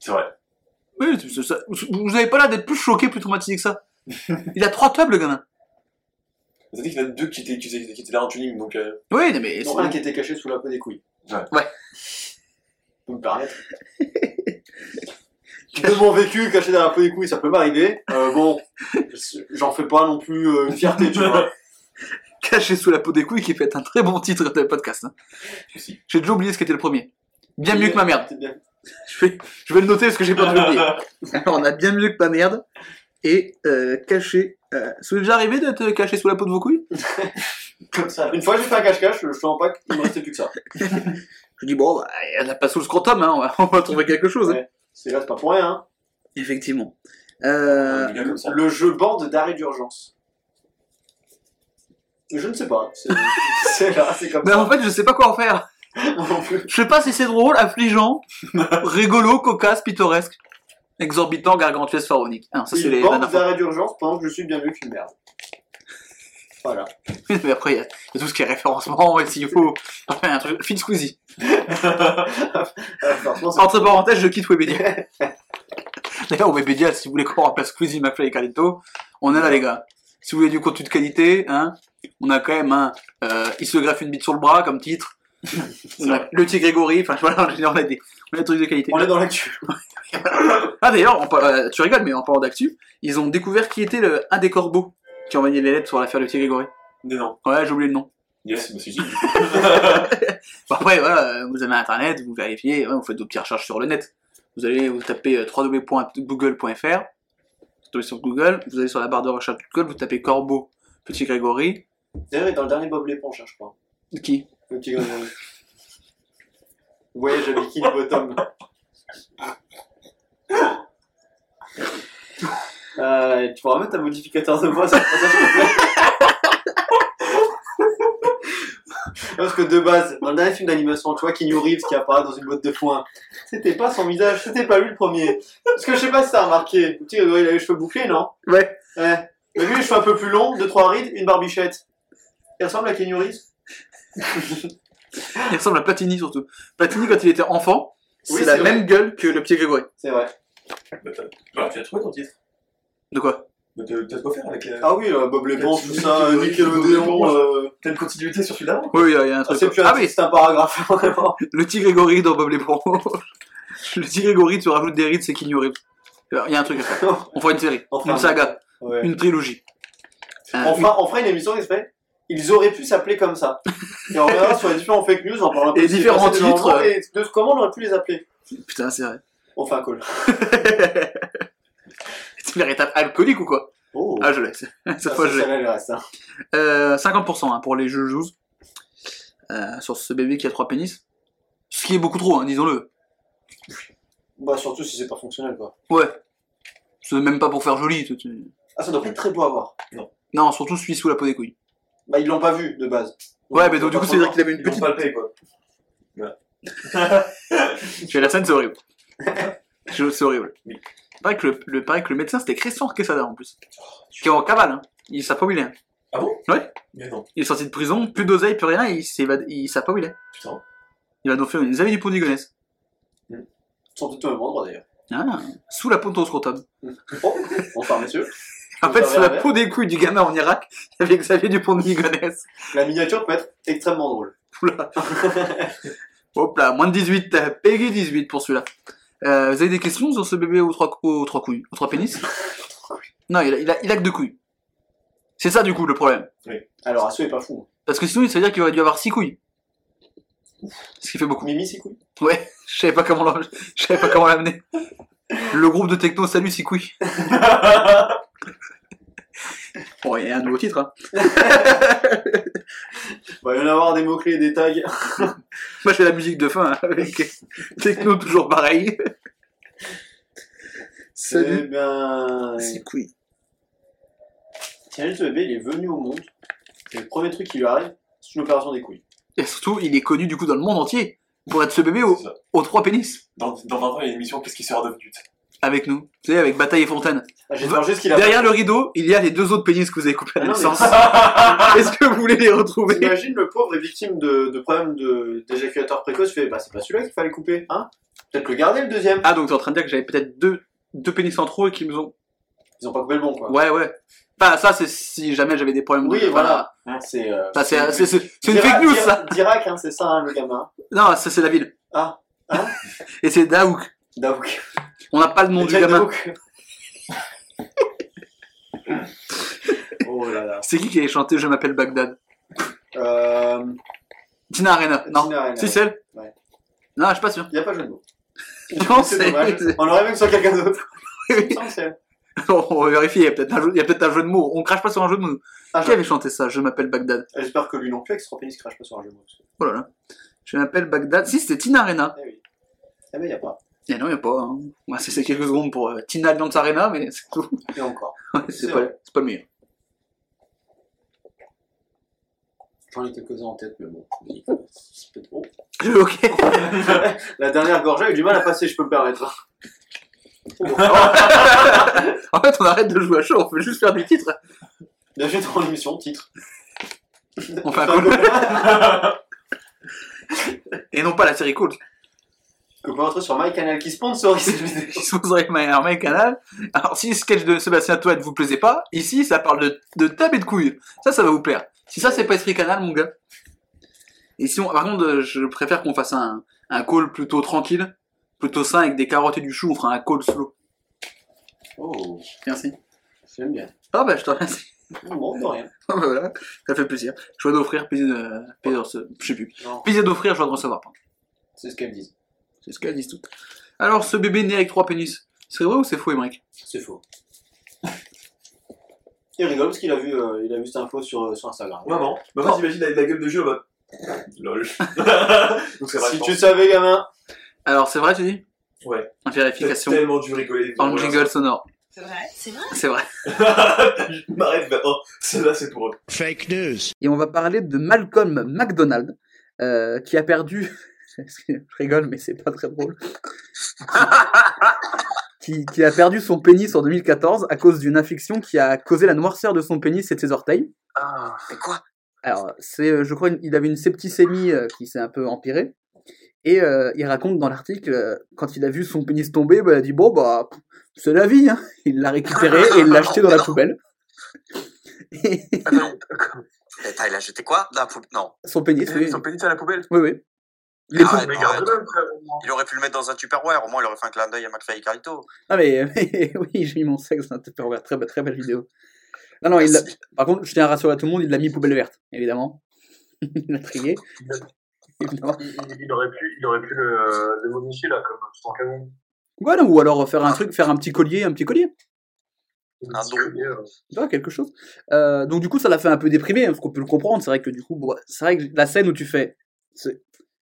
C'est vrai. Oui, ça. vous avez pas l'air d'être plus choqué, plus traumatisé que ça. Il a trois tubs, le gamin. Vous avez dit qu'il y en a deux qui étaient, qui étaient, qui étaient là en tuning, donc. Euh... Oui, non, mais Non, c'est- un qui était caché sous la peau des couilles. Ouais. Ouais. Faut me permettre. De mon vécu, caché dans la peau des couilles, ça peut m'arriver. Euh, bon, j'en fais pas non plus euh, une fierté, tu vois. caché sous la peau des couilles qui fait un très bon titre de podcast. hein. Si. J'ai déjà oublié ce qu'était le premier. Bien mieux que ma merde. Bien. Je vais, je vais le noter parce que j'ai pas de l'oublier. Alors, on a bien mieux que ma merde. Et euh, caché. Euh, ça vous est déjà arrivé d'être caché sous la peau de vos couilles? Comme ça. Une fois, j'ai fait un cache-cache, je rends pas qu'il me restait plus que ça. Je dis, bon, bah, elle n'a pas sous le scrotum, hein, on, va, on va trouver quelque chose. hein. C'est là, c'est pas pour rien, hein. Effectivement. Euh. Le jeu bande d'arrêt d'urgence. Je ne sais pas. C'est là, c'est comme mais ça. en fait, je sais pas quoi en faire. Je sais pas si c'est drôle, affligeant, rigolo, cocasse, pittoresque, exorbitant, gargantuesque, pharaonique. Ah, ça, c'est les d'arrêt d'urgence pendant que je suis bien mieux qu'une merde. Voilà. Mais après, il y, a tout ce qui est référencement, et s'il faut. Enfin, un truc. Fit Squeezie. Euh, Entre parenthèses, je quitte Webedia. D'ailleurs, Webedia, si vous voulez qu'on remplace Squeezie, McFly et Carlito, on est là, les gars. Si vous voulez du contenu de qualité, hein, on a quand même un, euh, il se greffe une bite sur le bras, comme titre. Le petit Grégory, enfin, voilà, on a des, on a des trucs de qualité. On est dans l'actu. Ah, d'ailleurs, tu rigoles, mais en parlant d'actu, ils ont découvert qui était le, un des corbeaux qui envoyait les lettres sur l'affaire du petit Grégory. Mais non. Ouais, j'ai oublié le nom. Yes, bah c'est dit. Bon, après, voilà, vous avez internet, vous vérifiez, ouais, vous faites vos petites recherches sur le net. Vous allez, vous tapez euh, www.google.fr, vous tombez sur Google, vous allez sur la barre de recherche de Google, vous tapez Corbeau, Petit Grégory. D'ailleurs, dans le dernier Bob l'éponge, hein, je crois. Qui? Le petit Grégory. Voyage à Bikini Bottom. Euh, tu pourras mettre ta modificateur de voix sur le passage, Parce que de base, dans le dernier film d'animation, tu vois Keanu Reeves qui apparaît dans une boîte de foin. C'était pas son visage, c'était pas lui le premier. Parce que je sais pas si t'as remarqué. Le petit Grégory, il a les cheveux bouclés, non? Ouais. Ouais. Mais lui, les cheveux un peu plus longs, deux trois rides, une barbichette. Il ressemble à Keanu Reeves? Il ressemble à Platini surtout. Platini, quand il était enfant, c'est la vrai. même gueule que le petit Grégory. C'est vrai. Bah, t'as- voilà, tu as trouvé ton titre. De quoi? Bah, t'as t'as de quoi faire avec la... Ah oui, euh, Bob l'éponge, tout ça, Oui, Nickelodeon. Euh... T'as une continuité sur celui d'avant? Oui, il y, a- il y a un Ah, truc. c'est plus un ah titre, oui, c'est un paragraphe, vraiment. le petit Grégory dans Bob l'éponge. le petit Grégory, tu rajoutes des rides, c'est Reeves. Il y a un truc à faire. On fera une série, Enfin, une saga, Ouais. une trilogie. Euh, On fera, on fera une émission qui s'appelle Ils auraient pu s'appeler comme ça. Et on reviendra sur les différents fake news, on parlera un peu Et différents titres. Et de comment on aurait pu les appeler. Putain, c'est vrai. On fait un call. C'est véritable alcoolique ou quoi Oh, Ah, je l'ai. Cette fois, je l'ai. ça le reste. Hein. Euh, 50% hein, pour les jeux joues. Euh, sur ce bébé qui a trois pénis. Ce qui est beaucoup trop, hein, disons-le. Bah, surtout si c'est pas fonctionnel, quoi. Ouais. C'est même pas pour faire joli. Ah, ça doit pas être très beau à voir. Non, surtout celui sous la peau des couilles. Bah, ils l'ont pas vu de base. Ouais, mais donc du coup, c'est-à-dire qu'il avait une Ils l'ont petite. palpé, quoi. Tu la scène, c'est horrible. Je- c'est horrible. Oui. Il paraît que le, le, paraît que le médecin, c'était Christian Quesada en plus. Qui est en cavale, hein. Il savent pas où il est. hein. Ah bon? Ouais. Mais non. Il est sorti de prison, plus d'oseille, plus rien, il, s'évade- il savent pas où il est. Putain. Il va nous faire une amis du pont de Ligonnès. Ils sont peut-être au même endroit d'ailleurs. Ah, sous la de ton scrotum. Oh, bonsoir messieurs. En fait, sous avez la peau des couilles du gamin en Irak, il y avait Xavier Dupont de Ligonnès. La miniature peut être extrêmement drôle. Oula. Hop là, moins de 18, euh, Peggy 18 pour celui-là. Euh, vous avez des questions sur ce bébé aux trois, aux trois couilles Aux trois pénis? Non, il a, il, a, il a que deux couilles. C'est ça du coup le problème. Alors, Asso est pas fou. Parce que sinon, ça veut dire qu'il aurait dû avoir six couilles. Ce qui fait beaucoup. Mimi, c'est cool. Ouais, je savais pas comment l'em- je savais pas comment l'amener. Le groupe de techno, salut six couilles. Bon, il y a un nouveau titre. Hein. Il va y en avoir des mots-clés, des tags. Moi, je fais la musique de fin hein, avec techno toujours pareil. Eh bien. Six couilles. Tiens, ce bébé, il est venu au monde. Et le premier truc qui lui arrive, c'est une opération des couilles. Et surtout, il est connu du coup dans le monde entier pour être ce bébé C'est aux trois pénis. Dans, dans 20 ans, il y a une émission Qu'est-ce qui sera devenu Avec nous. Tu sais, avec Bataille et Fontaine. Ah, J'espère juste qu'il a. Derrière le rideau, il y a les deux autres pénis que vous avez coupés à Ah mais- naissance. Est-ce que vous voulez les retrouver? T'imagines le pauvre est victime de, de problèmes d'éjaculateur précoce, fait bah c'est pas celui-là qu'il fallait couper, hein? Peut-être le garder le deuxième. Ah, donc t'es en train de dire que j'avais peut-être deux, deux pénis en trop et qu'ils me ont. Ils ont pas coupé le bon quoi. Ouais, ouais. Enfin, ça, c'est si jamais j'avais des problèmes Oui, de. voilà. C'est euh, Ça, c'est une Dira- fake news, ça. Dirac, hein, c'est ça hein, le gamin. Non, ça, c'est la ville. Ah, hein? Et c'est Daouk. Daouk. On n'a pas le nom du gamin. Oh là là. C'est qui qui avait chanté Je m'appelle Bagdad Euh, Tina Arena. Non. C'est elle Ouais. Non, je suis pas sûr. Y a pas de jeu de mots. Non, c'est. On aurait même soit quelqu'un d'autre. On va vérifier, il y a peut-être un, jeu- il un de mots. On crache pas sur un jeu de mots. Ah, Qui avait chanté ça Je m'appelle Bagdad. J'espère que lui non plus, avec pénis, crache pas sur un jeu de mots. Oh là là. Je m'appelle Bagdad. Si, c'était Tina Arena. Eh oui. Eh ben y a pas. Et non, il n'y a pas. Hein. Ouais, c'est quelques secondes pour euh, Tina Alliance Arena, mais c'est tout. Et encore. Ouais, c'est pas, le meilleur. J'en ai quelques-uns en tête, mais bon. C'est peut-être trop. Ok. La dernière gorgée eu du mal à passer, je peux me permettre. en fait, on arrête de jouer à chaud, on peut juste faire des titres. Bienvenue dans l'émission, titre. On fait un call. Et non pas la série cool. Que vous pouvez retrouver sur MyCanal qui sponsorise cette vidéo. Qui se poserait un mail canal. Alors, si le sketch de Sébastien Toed vous plaisait pas, ici, ça parle de, de table et de couilles. Ça, ça va vous plaire. Si ça, c'est pas Esprit Canal, mon gars. Et si on, par contre, je préfère qu'on fasse un, un call plutôt tranquille, plutôt sain avec des carottes et du chou, on fera un call slow. Oh, Merci. j'aime bien. Ah bah, je te remercie. Bon, de rien. Ah bah voilà, ça fait plaisir. Choix d'offrir, plaisir de, plaisir de, je sais plus. Non, Plaisir d'offrir, choix de recevoir. c'est ce qu'elles disent. C'est ce qu'elles disent toutes. Alors, ce bébé né avec trois pénis, c'est vrai ou c'est faux, Emmerich C'est faux. Il rigole parce qu'il a vu, euh, il a vu cette info sur, euh, sur Instagram. Maman. Maman, j'imagine la, la gueule de jeu en mode. Lol. Donc c'est vrai. Si tu savais, gamin. Alors, c'est vrai, tu dis? Ouais. En T'as vérification, tellement dû rigoler. en jingle sonore. C'est vrai? C'est vrai? C'est vrai. Je m'arrête, bah, oh, celle-là c'est pour eux. Fake news. Et on va parler de Malcolm McDonald, euh, qui a perdu. Je rigole, mais c'est pas très drôle. qui, qui a perdu son pénis en 2014 à cause d'une infection qui a causé la noirceur de son pénis et de ses orteils. Ah, Mais quoi? Alors, c'est, euh, je crois, il avait une septicémie euh, qui s'est un peu empirée. Et euh, il raconte dans l'article, quand il a vu son pénis tomber, bah, il a dit Bon, bah, c'est la vie. Hein. Il l'a récupéré et il l'a jeté dans la poubelle. Et attends, Attends, il a jeté quoi? Dans la poubelle Non. son pénis, oui. son pénis à la poubelle? Oui, oui. Il est Ah ouais, frère. Il aurait pu le mettre dans un Tupperware, au moins il aurait fait un clin d'œil à McFly et Carlito. Ah, mais oui, j'ai mis mon sexe dans un Tupperware. Très, très belle vidéo. Non, non, il par contre, je tiens à rassurer tout le monde, il l'a mis poubelle verte, évidemment. il l'a trié. Il, il- aurait pu, il aurait pu le, euh, le modifier là, comme tout en canon. Voilà, ou alors faire un truc, faire un petit collier, un petit collier. Un don. vois, quelque chose. Euh, donc du coup, ça l'a fait un peu déprimer, hein, parce qu'on peut le comprendre. C'est vrai que du coup, bon, c'est vrai que la scène où tu fais,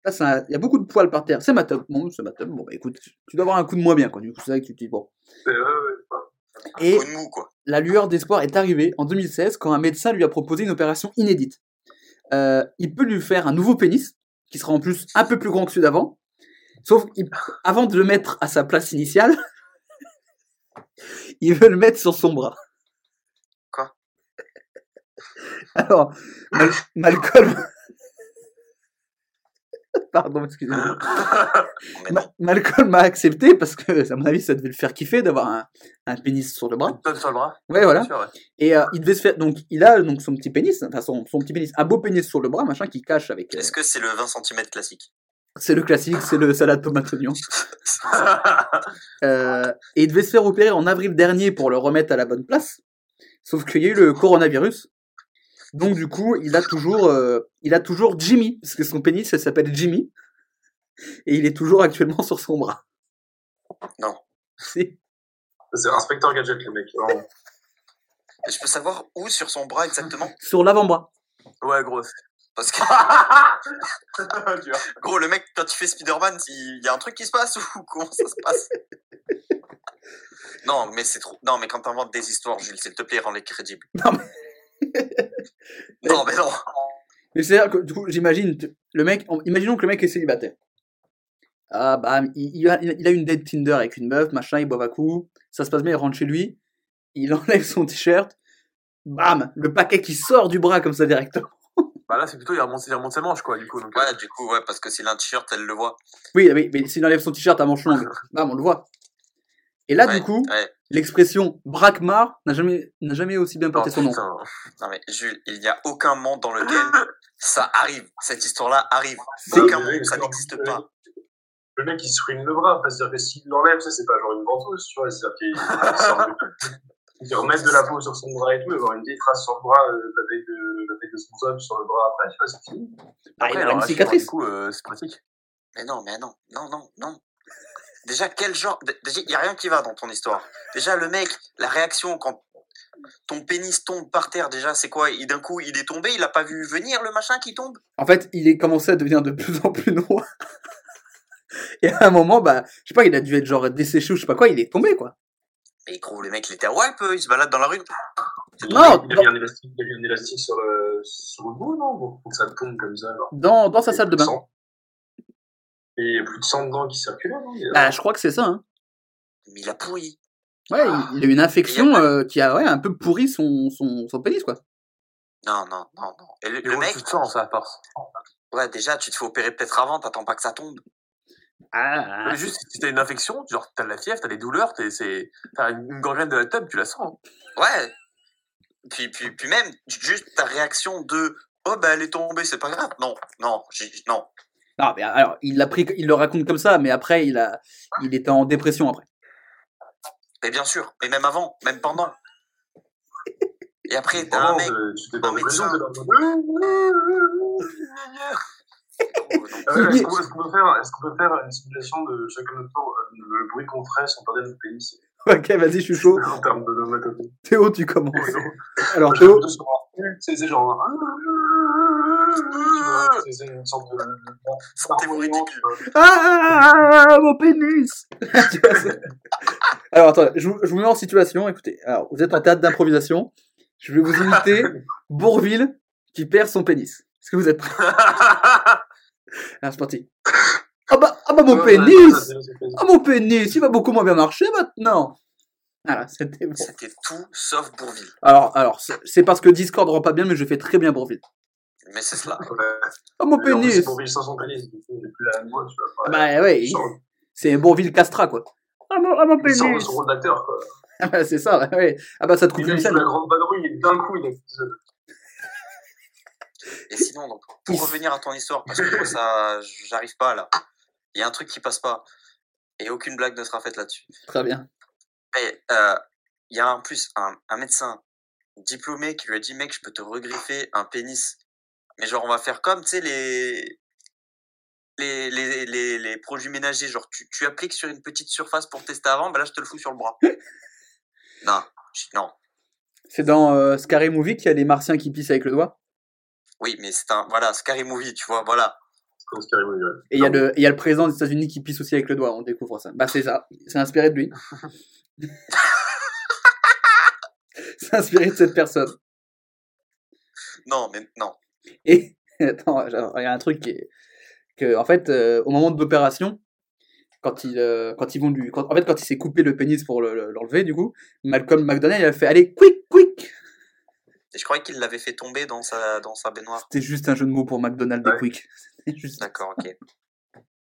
là, il y a beaucoup de poils par terre. C'est ma top. Bon, c'est ma top. Bon, bah, écoute, tu dois avoir un coup de moins bien, quoi. Du coup, c'est vrai que tu te dis bon. Et mou, quoi. la lueur d'espoir est arrivée en 2016 quand un médecin lui a proposé une opération inédite. Euh, il peut lui faire un nouveau pénis, qui sera en plus un peu plus grand que celui d'avant. Sauf qu'avant de le mettre à sa place initiale, il veut le mettre sur son bras. Quoi? Alors, Mal- Malcolm. Pardon, excusez-moi. Ma-. Malcolm a accepté parce que, à mon avis, ça devait le faire kiffer d'avoir un, un pénis sur le bras. Donne sur le bras. Ouais, voilà. Bien sûr, ouais. Et euh, il devait se faire. Donc, il a donc son petit pénis, enfin son, son petit pénis, un beau pénis sur le bras, machin, qui cache avec. euh, Est-ce que c'est le 20 cm classique? C'est le classique, c'est le salade tomate oignon. Euh, et il devait se faire opérer en avril dernier pour le remettre à la bonne place. Sauf qu'il y a eu le coronavirus. Donc, du coup, il a toujours, euh, il a toujours Jimmy, parce que son pénis, ça s'appelle Jimmy. Et il est toujours actuellement sur son bras. Non. Si. C'est Inspecteur Gadget, le mec. vraiment. Je peux savoir où sur son bras exactement? Sur l'avant-bras. Ouais, gros. Parce que, gros, le mec, quand il fait Spider-Man, il y a un truc qui se passe ou comment ça se passe? Non, mais c'est trop. Non, mais quand t'inventes des histoires, Jules, s'il te plaît, rends-les crédibles. Non, mais- non, mais non. Mais c'est-à-dire que, du coup, j'imagine, le mec, imaginons que le mec est célibataire. Ah, bah, il, il a, il a une date Tinder avec une meuf, machin, il boit à coup, ça se passe bien, il rentre chez lui, il enlève son t-shirt, bam, le paquet qui sort du bras comme ça directement. Bah là, c'est plutôt, il remonte, il remonte ses manches, quoi, du coup. Donc, euh, Ouais, du coup, ouais, parce que s'il a un t-shirt, elle le voit. Oui, oui, mais s'il enlève son t-shirt à manches longues, bam, on le voit. Et là, Ouais, du coup, ouais. L'expression braquemar n'a jamais, n'a jamais aussi bien porté oh, son nom. putain. Non, mais Jules, il n'y a aucun monde dans lequel ça arrive. Cette histoire-là arrive. Si. Aucun Mais monde, ça n'existe pas. Le mec, il se ruine le bras. C'est-à-dire que s'il l'enlève, ça, c'est pas genre une ventouse, tu vois. C'est-à-dire qu'il il sort de- il remet de la peau sur son bras et tout, il va avoir une vieille trace sur le bras, euh, de la taille de, la taille de son homme sur le bras après, tu vois, c'est fini. Ah, il alors une cicatrice. Du coup, euh, c'est pratique. Mais non, mais non, non, non, non. Déjà, quel genre. Déjà, il n'y a rien qui va dans ton histoire. Déjà, le mec, la réaction quand ton pénis tombe par terre, déjà, c'est quoi? Il- D'un coup, il est tombé, il a pas vu venir le machin qui tombe? En fait, il est commencé à devenir de plus en plus noir. Et à un moment, bah, je sais pas, il a dû être genre desséché ou je sais pas quoi, il est tombé, quoi. Mais gros, le mec, il était à Walp, il se balade dans la rue. Non, Il a mis un élastique, il a mis un élastique sur le, sur le bout, non? Pour que ça tombe comme ça, genre. Dans, dans sa salle de bain. Et il y a plus de sang dedans qui circulait, non Il y a- Bah, je crois que c'est ça, hein. Mais il a pourri. Ouais, il, il a eu une infection euh, qui a ouais, un peu pourri son, son, son pénis, quoi. Non, non, non, non. Et le, Il le mec, tout sang, ça, à force. ouais, déjà, tu te fais opérer peut-être avant, t'attends pas que ça tombe. Ah, Mais juste, si t'as une infection, genre, t'as de la fièvre, t'as des douleurs, t'es, c'est, t'as une gangrène de la tube, tu la sens. hein. Ouais. Puis, puis, puis même, juste ta réaction de Oh, bah, elle est tombée, c'est pas grave. Non, non, non. Non, mais alors, il l'a pris, il le raconte comme ça, mais après, il a, il était en dépression après. Mais bien sûr, mais même avant, même pendant. Et après, t'as un mec. tu t'es un dans le médecin. Ah Est-ce qu'on peut faire, est-ce qu'on peut faire une simulation de chacun notre tour, euh, le bruit qu'on ferait si on perdait notre pénis Ok, vas-y, je suis chaud. en termes de Théo, tu commences. Alors, Théo, c'est genre vois, c'est- c'est une sorte de Sentez-vous ridicule. Ah, mon pénis Alors, attends, je, vous- je vous mets en situation, écoutez. Alors, vous êtes en théâtre d'improvisation. Je vais vous imiter Bourville qui perd son pénis. Est-ce que vous êtes prêts? Ah, c'est parti. Ah bah, ah bah mon Ouais, pénis. Ah mon pénis, il va beaucoup moins bien marcher maintenant Voilà, c'était bon. C'était tout sauf Bourville. Alors, alors c'est c'est parce que Discord rend pas bien, mais je fais très bien Bourville. Mais c'est cela. Ouais. Ah mon pénis C'est pour vivre sans son pénis, du coup, j'ai plus la voix, tu vois. Bah ouais, c'est Bourville Castra quoi. Ah mon, ah mon Il pénis son rôle d'acteur, quoi. Ah bah, C'est ça, ouais. Ah bah ça te coupe Il une scène. la grande vadrouille et d'un coup, il est. Et sinon, donc, pour revenir à ton histoire, parce que moi, ça, j'arrive pas là. Il y a un truc qui passe pas. Et aucune blague ne sera faite là-dessus. Très bien. Et, euh, il y a en plus un, un médecin diplômé qui lui a dit, mec, je peux te regriffer un pénis. Mais genre, on va faire comme, tu sais, les, les, les, les, les produits ménagers. Genre, tu, tu appliques sur une petite surface pour tester avant, bah là, je te le fous sur le bras. non, non. C'est dans euh, Scary Movie qu'il y a les martiens qui pissent avec le doigt? Oui, mais c'est un, voilà, Scary Movie, tu vois, voilà. C'est comme Scary Movie, ouais. Et il y, a le- et il y a le président des États-Unis qui pisse aussi avec le doigt, on découvre ça. Bah c'est ça, c'est inspiré de lui. c'est inspiré de cette personne. Non, mais non. Et attends, genre, il y a un truc qui est que en fait euh, au moment de l'opération, quand il euh, quand ils vont lui, quand- en fait quand il s'est coupé le pénis pour le- le- l'enlever du coup, Malcolm McDonald il a fait allez quick quick. Et je croyais qu'il l'avait fait tomber dans sa, dans sa baignoire. C'était juste un jeu de mots pour McDonald et Ouais. quick. C'était juste. D'accord, ok.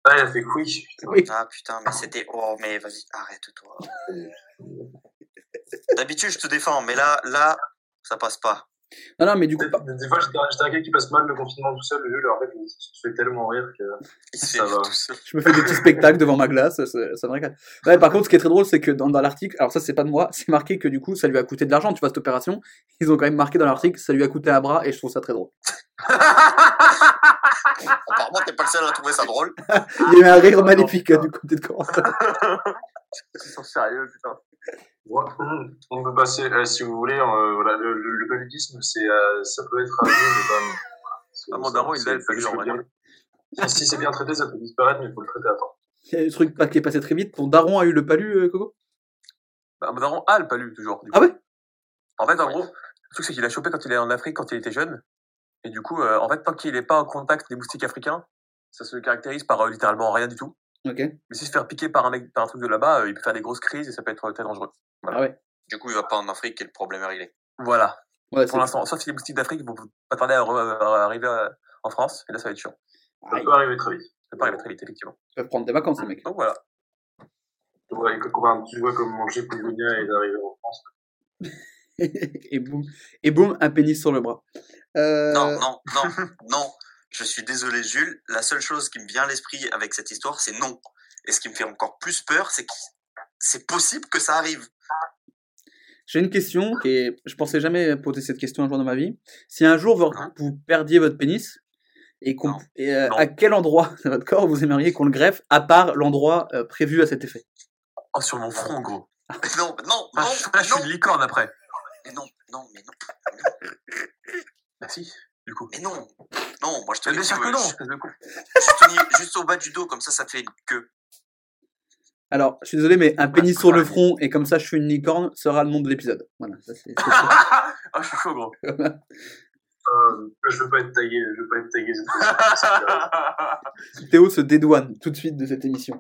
Ah, il a fait quick. Oui. Ah putain, mais c'était. Oh, mais vas-y, arrête-toi. D'habitude, je te défends, mais là, là, ça passe pas. Non non mais du coup Des, des fois, j'étais un gars qui passe mal le confinement tout seul, le jeu, en fait, il se fait tellement rire que. Ça va. Je me fais des petits spectacles devant ma glace, ça, ça me régale. Ouais, par contre, ce qui est très drôle, c'est que dans, dans l'article, alors ça, c'est pas de moi, c'est marqué que du coup, ça lui a coûté de l'argent, tu vois, cette opération. Ils ont quand même marqué dans l'article, ça lui a coûté un bras, et je trouve ça très drôle. Apparemment, t'es pas le seul à trouver ça drôle. Il y a eu un rire maléfique hein, du côté de Corentin. Ils sont sérieux, putain. Ouais. On peut passer, euh, si vous voulez, euh, voilà, le, le, le paludisme, c'est, euh, ça peut être un jeu, mais Ah, mon daron, il l'a, le faut juste palud, en le bien- Si c'est bien traité, ça peut disparaître, mais il faut le traiter à temps. Il y a un truc pas- qui est passé très vite. Ton daron a eu le palu, Coco? Bah, mon daron a le palu, toujours. du Ah coup. ouais? En fait, en gros, le truc, c'est qu'il a chopé quand il est en Afrique, quand il était jeune. Et du coup, euh, en fait, tant qu'il n'est pas en contact des moustiques africains, ça se caractérise par euh, littéralement rien du tout. Ok. Mais s'il se fait piquer par un mec, par un truc de là-bas, euh, il peut faire des grosses crises et ça peut être euh, très dangereux. Ah ouais. Du coup, il va pas en Afrique et le problème est réglé. Voilà. Ouais, Pour l'instant, sauf si les moustiques d'Afrique vont pas tarder à, arriver à- en France, et là, ça va être chiant. Ça Ah, peut arriver très vite. Ça peut arriver très vite, effectivement. Ils peuvent prendre des vacances, les mecs. Donc voilà. Ouais, et quand tu vois comme manger Polonia est arrivé en France. et boum, et boum, un pénis sur le bras. Euh, Non, non, non, non. Je suis désolé, Jules. La seule chose qui me vient à l'esprit avec cette histoire, c'est non. Et ce qui me fait encore plus peur, c'est que c'est possible que ça arrive. J'ai une question qui est, je pensais jamais poser cette question un jour dans ma vie. Si un jour vous, Hein vous perdiez votre pénis et, qu'on, Non. et, euh, Non. à quel endroit de votre corps vous aimeriez qu'on le greffe, à part l'endroit euh, prévu à cet effet? Oh, sur mon front, gros. Mais non, mais non, Ah, non, je, je suis non, une licorne après. mais non, non, mais non, Bah si, du coup. mais non. Non, moi je te bien sûr que non, juste, juste au bas du dos, comme ça, ça fait une queue. Alors, je suis désolé, mais un pénis sur le front et comme ça je suis une licorne sera le nom de l'épisode. Voilà. ça, c'est- Ah, je suis chaud, gros. Euh, je veux pas être tagué, je veux pas être tagué. Théo se dédouane tout de suite de cette émission.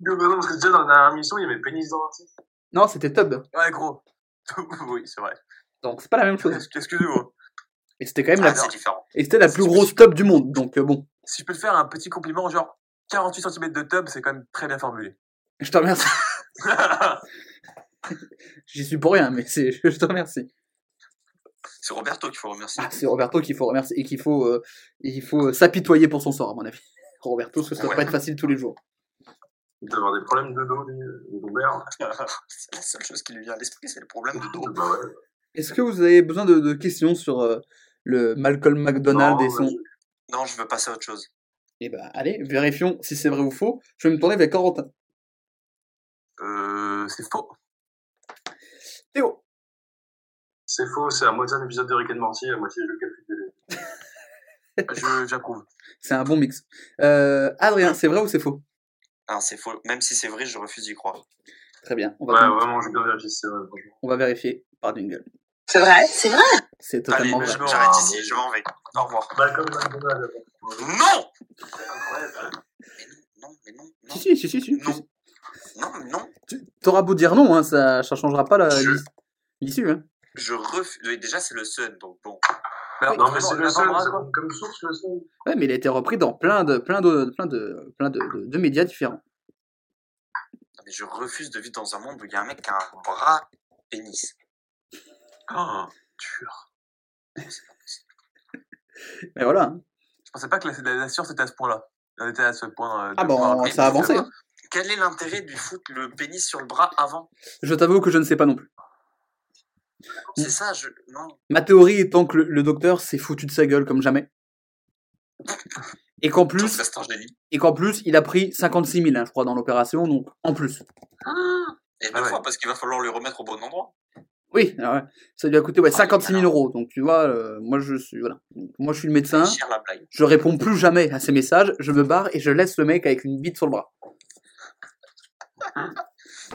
Non, mais non, parce que déjà dans la dernière émission, il y avait pénis dans le titre. Non, c'était Tub. Ouais, gros. oui, c'est vrai. Donc c'est pas la même chose. Excusez-moi. Et c'était quand même Ah, la, c'est différent. et c'était la plus grosse tub du monde. Donc euh, bon, Si je peux te faire un petit compliment, genre 48 cm de tub, c'est quand même très bien formulé. je te remercie. J'y suis pour rien, mais c'est, je te remercie. C'est Roberto qu'il faut remercier. Ah, c'est Roberto qu'il faut remercier et qu'il faut, euh, il faut euh, s'apitoyer pour son sort, à mon avis. Roberto, parce que ça doit Ouais. pas être facile tous les jours. Il doit avoir des problèmes de dos, lui, de lombaire. C'est la seule chose qui lui vient à l'esprit, c'est le problème de dos. Bah ouais. Est-ce que vous avez besoin de, de questions sur euh, le Malcolm McDonald Non, et son... vas-y. Non, je veux passer à autre chose. Eh ben, allez, vérifions si c'est vrai ou faux. Je vais me tourner vers Corentin. Euh, c'est faux. Théo. C'est faux, c'est à moitié un épisode de Rick and Morty, à moitié le café de Je- J'approuve. C'est un bon mix. Euh, Adrien, c'est vrai ou c'est faux? Ah, c'est faux. Même si c'est vrai, je refuse d'y croire. Très bien. On va, Ouais, vraiment, j'ai bien vérifié, c'est vrai, on va vérifier par jingle. C'est vrai, c'est vrai. C'est Allez, totalement mais vrai. je- j'arrête ici, je m'en vais. Au revoir. Malcolm McDonald. Non non, mais non, non, Si, si, si, si, si. non, non, non. Tu- T'auras beau dire non, hein, ça, ça changera pas la- Je- l'issue. Hein. Je refuse. oui, Déjà, c'est le Sun, donc bon. Non, mais c'est le compte comme source, le seul. Ouais, mais il a été repris dans plein de, plein de, plein de, plein de, de- de médias différents. Non, mais je refuse de vivre dans un monde où il y a un mec qui a un bras pénis. Oh, dur. Mais voilà. hein. Je pensais pas que la, science était à ce point-là. Elle était à ce point. euh, Ah bon, ça a avancé. hein. Quel est l'intérêt du foutre le pénis sur le bras avant? Je t'avoue que je ne sais pas non plus. C'est ça, je. Non. Ma théorie étant que le, le docteur s'est foutu de sa gueule comme jamais. Et qu'en plus, et qu'en plus, il a pris 56 000, hein, je crois, dans l'opération, donc en plus. Et deux Ah ouais. fois, parce qu'il va falloir le remettre au bon endroit. Oui, ah ouais, ça lui a coûté ouais, Ah, 56 000 alors. euros. Donc tu vois, euh, moi je suis voilà. Donc, moi je suis le médecin. Cher la blague. Je réponds plus jamais à ces messages. Je me barre et je laisse le mec avec une bite sur le bras.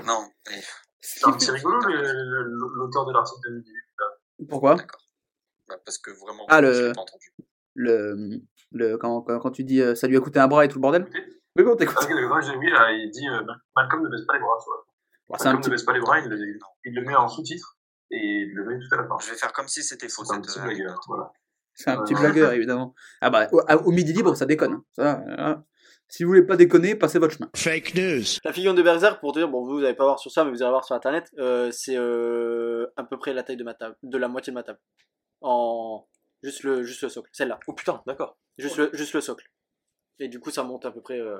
Non, mais C'est rigolo, le- le- l'auteur de l'article de midi. Pourquoi? Bah, parce que vraiment, Ah, le- pas entendu. le, le quand, quand, quand tu dis euh, ça lui a coûté un bras et tout le bordel? Oui, bon, t'écoutes. Ah, ok, d'accord, j'ai vu, là, il dit euh, Malcolm ne baisse pas les bras, tu vois. Bon, c'est un Malcolm petit, ne baisse pas les bras, il le, il le met en sous-titre et le met tout à la fin. Je vais faire comme si c'était faux. C'est un petit euh, blagueur, voilà. c'est un petit blagueur, évidemment. Ah bah, au, au midi libre, ça déconne. hein. Ça, euh, si vous voulez pas déconner, passez votre chemin. Fake news. La figure de Berserk, pour te dire, bon, vous, vous allez pas voir sur ça, mais vous allez voir sur internet, euh, c'est euh, à peu près la taille de ma table, de la moitié de ma table. En. Juste le, juste le socle, celle-là. Oh putain, d'accord. Juste, le, juste le socle. Et du coup, ça monte à peu près euh,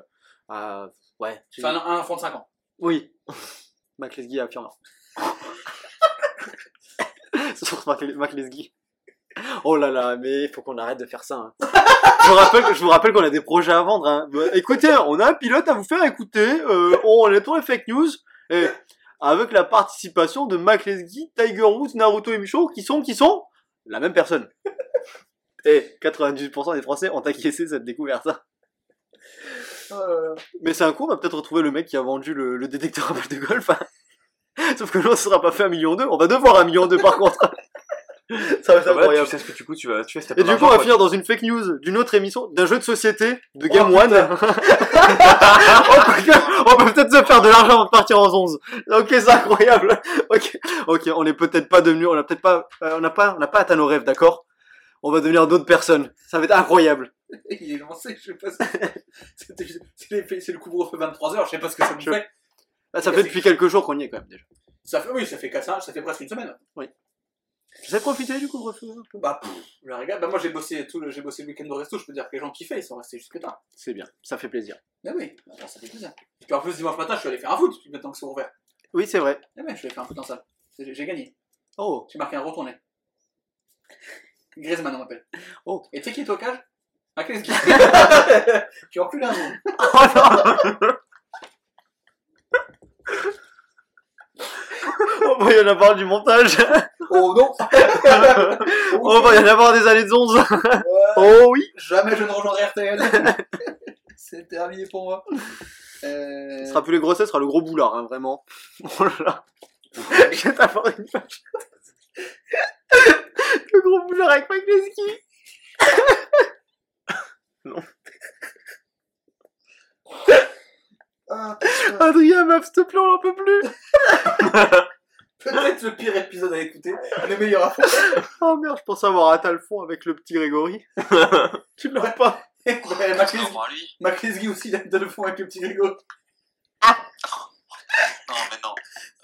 à. Ouais. tu- un enfant de 5 ans. Oui. Mac Lesguy affirme. Sur Lesguy. Oh là là, mais il faut qu'on arrête de faire ça. hein. je vous rappelle, je vous rappelle qu'on a des projets à vendre. Hein. Bah, écoutez, on a un pilote à vous faire écouter. Euh, on est pour les fake news. Et avec la participation de Mac Lesguy, Tiger Woods, Naruto et Micho, qui sont, qui sont la même personne. Et 98% des Français ont acquiescé cette découverte. Mais c'est un coup, on va peut-être retrouver le mec qui a vendu le, le détecteur à balles de golf. Sauf que l'autre ne sera pas fait un million deux. On va devoir un million deux par contre. Ça va être incroyable. tu sais ce que tu coûtes, tu vas, tu sais, si t'as Et du coup, on va finir dans une fake news d'une autre émission, d'un jeu de société, de Oh, Game One. on peut, peut-être se faire de l'argent avant de partir en 11. Ok, c'est incroyable. Ok, ok, on est peut-être pas devenu, on a peut-être pas, euh, on n'a pas, on n'a pas atteint nos rêves, d'accord? On va devenir d'autres personnes. Ça va être incroyable. Il est lancé, je sais pas. C'est le couvre-feu 23h, je sais pas ce que ça Je- fait. Là, ça fait depuis quelques jours qu'on y est quand même déjà. Ça fait, oui, ça fait, ça, ça fait presque une semaine. Vous avez profité du couvre-feu un peu? Bah, pff, je regarde. Bah, moi, j'ai bossé, tout le, j'ai bossé le week-end de resto, je peux dire que les gens kiffaient, ils sont restés jusque tard. C'est bien, ça fait plaisir. Mais oui, bah, ça fait plaisir. Et puis en plus, dimanche matin, je suis allé faire un foot, maintenant que c'est ouvert. Oui, c'est vrai. Eh ouais, je suis allé faire un foot en salle. J'ai gagné. Oh, J'ai marqué un retourné. Griezmann, on m'appelle. Oh. Et tu sais qui est au cage? Ah, qu'est-ce qui Tu encules un nom. On va y en avoir du montage. Oh non on va y en avoir des années de 11. Ouais. Oh oui. Jamais je ne rejoindrai RTL. c'est terminé pour moi. Euh... Ce sera plus les grossesses, ce sera le gros boulard, hein, vraiment. Oh là là. Je vais t'avoir une image. Le gros boulard avec Mike Leski. Ah, Adrien, meuf, s'il te plaît, on n'en peut plus. Peut-être le pire épisode à écouter, le meilleur à faire. Oh merde, je pensais avoir atteint le fond avec le petit Grégory. tu l'aurais pas. Ouais, Maclesguy aussi, il a de le fond avec le petit Grégo. Non, mais non.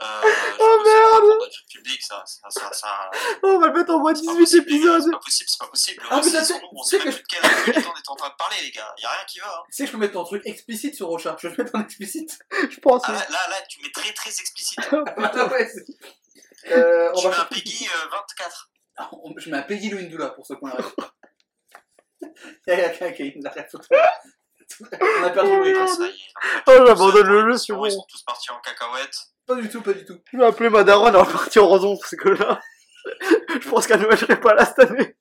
Euh, je Oh, merde. notre public, ça. ça, ça, ça Oh, on va le mettre en moins c'est pas 18 possible, les gars, épisodes. C'est pas possible, c'est pas possible. Ah, mais C'est nous, on sait que- plus de quel on est en train de parler, les gars. Y a rien qui va. Hein. Tu sais que je peux mettre ton truc explicite sur Rocha. Je vais le mettre en explicite. Je pense. Ah, là, là, là, tu mets très très explicite. Ah ouais, c'est- euh, on Tu va mets un Peggy euh, 24. Ah, on- Je mets un Peggy Louindoula pour ce point-là. Il y a quelqu'un qui a une arrière photo. On a perdu le bruit. Ça y est. Oh, j'abandonne le jeu, c'est Ils sont tous partis en cacahuète. Pas du tout, pas du tout. Je vais appeler ma daronne, elle va partir en raison parce que là, je pense qu'elle ne serait pas là cette année.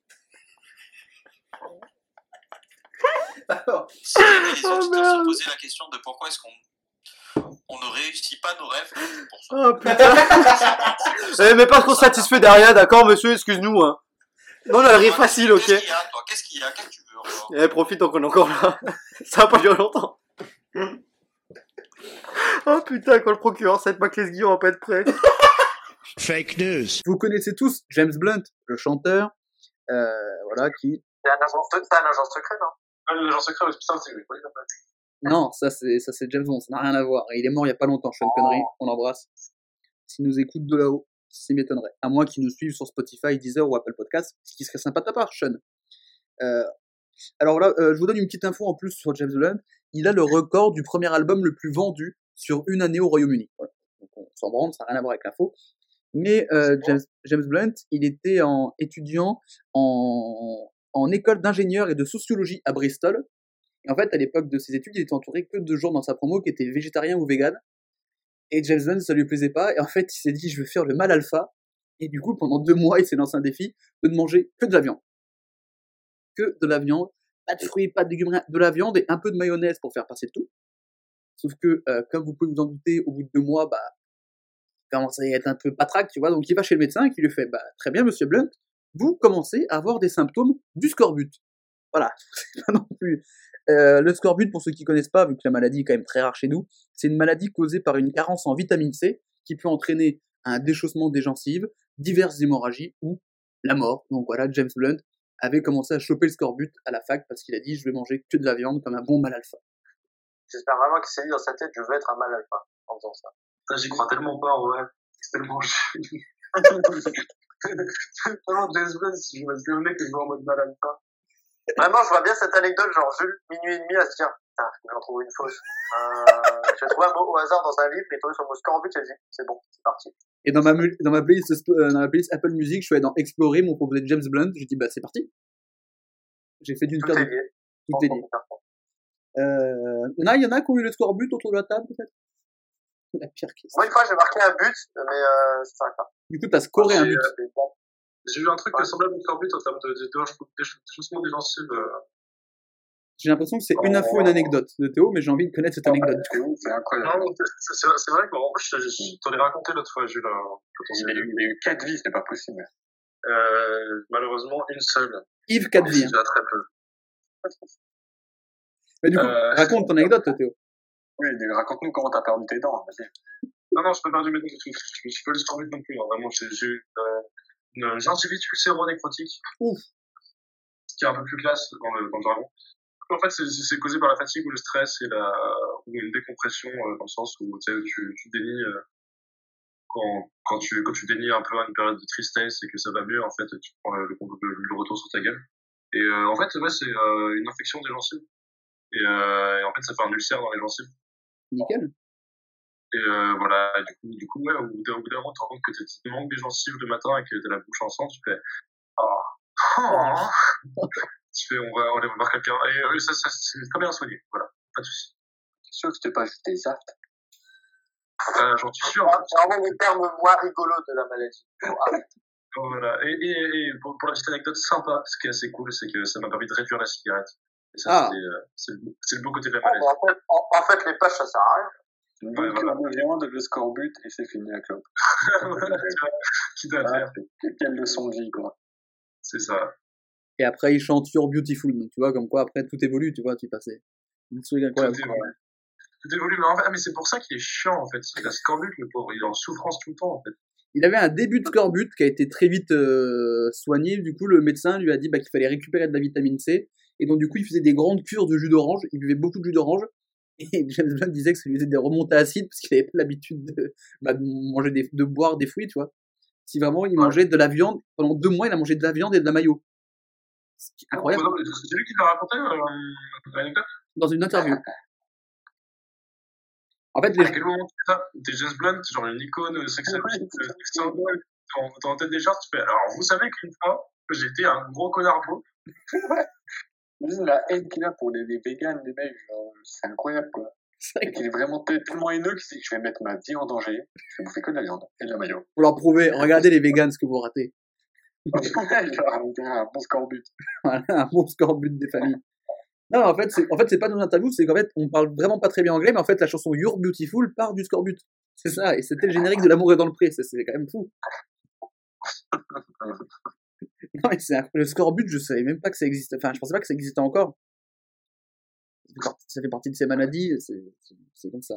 Alors, Si jamais les Oh, auditeurs se posaient la question de pourquoi est-ce qu'on on aurait réussit pas nos rêves, pour ça. Oh putain. Eh, mais pas trop satisfait derrière, d'accord, monsieur, excuse-nous, hein. Non, on a le rire facile, ok. Qu'est-ce qu'il y a, toi Qu'est-ce qu'il y a Qu'est-ce que tu veux encore Eh, profite tant qu'on est encore là. Ça va pas durer longtemps. Oh putain, quand le procureur cette Maclès Guillaume on va pas être prêt. Fake news. Vous connaissez tous James Blunt, le chanteur, euh, voilà, qui... C'est un agent, c'est un agent secret, non? Ah, l'agent secret, mais putain, c'est lui. Non, ça c'est ça c'est James Bond, ça n'a rien à voir. Il est mort il y a pas longtemps, Sean Connery, on l'embrasse. S'il nous écoute de là-haut, ça m'étonnerait. À moins qu'il nous suive sur Spotify, Deezer ou Apple Podcast, ce qui serait sympa de ta part, Sean. Euh, alors là, euh, je vous donne une petite info en plus sur James Blunt. Il a le record du premier album le plus vendu sur une année au Royaume-Uni. Voilà. Donc on s'en branle, ça n'a rien à voir avec l'info. Mais euh, James, James Blunt, il était en étudiant en, en école d'ingénieur et de sociologie à Bristol. Et en fait, à l'époque de ses études, il était entouré que de gens dans sa promo qui étaient végétariens ou véganes. Et James ça lui plaisait pas. Et en fait, il s'est dit, je veux faire le mal alpha. Et du coup, pendant deux mois, il s'est lancé un défi de ne manger que de la viande. Que de la viande. Pas de fruits, pas de légumes. De la viande et un peu de mayonnaise pour faire passer le tout. Sauf que, euh, comme vous pouvez vous en douter, au bout de deux mois, bah, il commence à être un peu patraque, tu vois. Donc, il va chez le médecin qui lui fait, bah, très bien, monsieur Blunt, vous commencez à avoir des symptômes du scorbut. Voilà. C'est pas non plus. Euh, le scorbut, pour ceux qui connaissent pas, vu que la maladie est quand même très rare chez nous, c'est une maladie causée par une carence en vitamine C qui peut entraîner un déchaussement des gencives, diverses hémorragies ou la mort. Donc voilà, James Blunt avait commencé à choper le scorbut à la fac parce qu'il a dit je vais manger que de la viande comme un bon mal alpha. J'espère vraiment qu'il s'est dit dans sa tête, je veux être un mal alpha en faisant ça. Putain, J'y crois tellement pas, en vrai. C'est tellement Vraiment, James Bond, si je me mec, je vais en mode mal alpha. Vraiment, je vois bien cette anecdote, genre, Jules, minuit et demi, à se dire, putain, j'en trouve une fausse. Euh, j'ai trouvé un mot au hasard dans un livre, il est tombé sur le mot scorbut, j'ai dit, c'est bon, c'est parti. Et dans ma, mu- dans ma playlist, euh, dans ma playlist Apple Music, je suis allé dans Explorer, mon proposé James Blunt, j'ai dit bah c'est parti. J'ai fait d'une Tout est lié. Tout est lié. Euh, y en a, y en a qui ont eu le scorbut autour de la table peut-être? La pire question. Moi, une fois, j'ai marqué un but, mais euh, c'est pas Du coup, t'as scoré un but. euh, J'ai vu un truc semblable au scorbut en termes de, de, de, déchaussement des gencives. euh, J'ai l'impression que c'est une info, une anecdote de Théo, mais j'ai envie de connaître cette anecdote. C'est incroyable. C'est- vrai que bon, je, t'en ai raconté l'autre fois, Jules. s'est Il il a eu quatre vies, c'est pas possible. Euh, malheureusement, une seule. Yves Cadvi. C'est déjà très peu. Mais du coup, Euh, raconte ton anecdote, Théo. Oui, raconte-nous comment t'as perdu tes dents. Non, non, je peux pas du tout. Je suis pas le non plus. hein. Vraiment, j'ai j'ai eu euh, une gingivite ulcéro-nécrotique. Ouf. Qui est un peu plus classe dans le, dans le jargon. En fait, c'est- causé par la fatigue ou le stress et la, ou une décompression euh, dans le sens où tu, sais, tu, tu dénies, euh, quand, quand tu, quand tu dénies un peu une période de tristesse et que ça va mieux, en fait, tu prends le, le, le- le retour sur ta gueule. Et euh, en fait, ouais, c'est euh, une infection des gencives. Et, euh, et en fait, ça fait un ulcère dans les gencives. Nickel. Et euh, voilà, du coup, du coup, ouais, au bout d'un au bout d'un moment, tu te rends compte que tu manques des gencives le matin et que t'as la bouche en sang, tu fais, oh, oh. tu fais, on va, va voir quelqu'un. Et euh, ça, ça c'est très bien soigné, voilà, pas de soucis. Sûr que c'était pas juste des aftes? Euh, J'en suis sûr. C'est vraiment les termes moins rigolos de la maladie. Voilà. Et, et, et pour, pour la petite anecdote sympa, ce qui est assez cool, c'est que ça m'a permis de réduire la cigarette. Et ça, Ah. euh, c'est le, beau- le côté de la Ah, maladie. en, fait, en, en fait, les pages, ça sert à rien. Ouais, Une voilà. bonne viande, le scorbut, et c'est fini Quitte à Ah, faire. Quelle leçon de vie, quoi. C'est ça. Et après, il chante You're Beautiful. Donc, tu vois, comme quoi, après, tout évolue, tu vois, tu passes. Une truc incroyable. Tout évolue. Tout évolue, mais en fait, ah, mais c'est pour ça qu'il est chiant, en fait. Il a scorbut, le pauvre. Il est en souffrance tout le temps, en fait. Il avait un début de scorbut qui a été très vite euh, soigné. Du coup, le médecin lui a dit bah, qu'il fallait récupérer de la vitamine C. Et donc, du coup, il faisait des grandes cures de jus d'orange. Il buvait beaucoup de jus d'orange. Et James Blunt disait que ça lui faisait des remontées acides parce qu'il avait pas l'habitude de, bah, de manger des, de boire des fruits, tu vois. Si vraiment il mangeait de la viande, pendant deux mois, il a mangé de la viande et de la mayo. C'est incroyable. C'est lui qui t'a raconté euh, Dans une interview. En fait, les, À quel moment tu fais ça? T'es James Blunt, genre une icône euh, sex appeal, euh, dans la tête des gens, tu fais. Alors, vous savez qu'une fois, j'étais un gros connard beau. Juste la haine qu'il a pour les, les véganes, les mecs, c'est incroyable, quoi. Et qu'il est vraiment te- tellement haineux qu'il je vais mettre ma vie en danger, je vais bouffer que de la viande et de la maillot. pour leur prouver, regardez les vegans ce que vous ratez. Genre, un bon scorbut. Voilà, un bon scorbut des familles. Non, en fait, c'est en fait, c'est pas dans l'interview, c'est qu'en fait, on parle vraiment pas très bien anglais, mais en fait, la chanson You're Beautiful part du Scorbut. C'est ça, et c'était le générique de L'amour est dans le pré, c'est quand même fou. Non, mais c'est un- le Scorbut, je savais même pas que ça existait. Enfin, je pensais pas que ça existait encore. Ça fait partie- de ces maladies, c'est comme ça.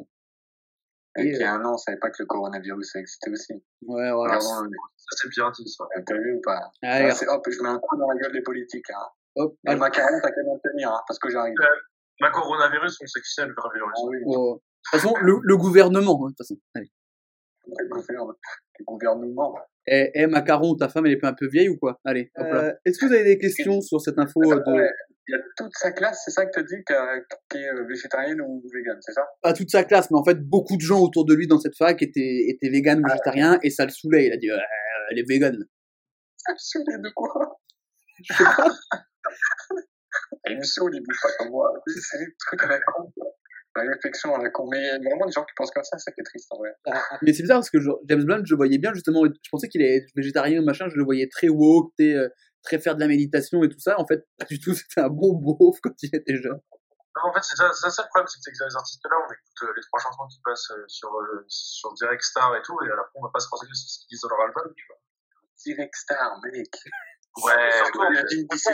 Et Et, il y euh, a un an, on savait pas que le coronavirus ça existait aussi. ouais, voilà. Le- Ça, c'est piratique, ça. T'as vu ou pas? C'est hop, je mets un coup dans la gueule des politiques. Hein. hop, Et allez. macaron, t'as qu'à m'en tenir, hein, parce que j'arrive. La coronavirus, on sait qui c'est, le vrai virus. Ah oui, Oh. De toute façon, le, le gouvernement, hein, de toute façon. Allez. le gouvernement. Le gouvernement. Eh, eh, Macaron, ta femme, elle est pas un peu vieille ou quoi? Allez, hop là. Est-ce que vous avez des questions sur cette info euh, de... Ouais, il y a toute sa classe, c'est ça que te dit, qu'elle- qui est euh, végétarienne ou végane, c'est ça? Pas toute sa classe, mais en fait, beaucoup de gens autour de lui dans cette fac étaient, étaient véganes ou végétariens, et ça le saoulait. Il a dit, Ouais, elle est végane. Elle saoule de quoi? Je sais pas. Elle me saoule, il bouge pas comme moi. C'est des trucs à la con. La réflexion à la con. Mais il y a vraiment des gens qui pensent comme ça, ça fait triste en vrai. Ah, Mais c'est bizarre parce que genre, James Blunt, je le voyais bien justement. Je pensais qu'il est végétarien ou machin. Je le voyais très woke, très, euh, très faire de la méditation et tout ça. En fait, pas du tout. C'était un bon beauf quand il était jeune. Non, en fait, c'est ça, c'est ça le problème, c'est que les artistes-là, on écoute euh, les trois chansons qui passent euh, sur, euh, sur Direct Star et tout, et à la fin, on va pas se renseigner sur ce qu'ils disent dans leur album, tu vois. Direct Star, mec. Ouais, surtout, ouais, on on ne se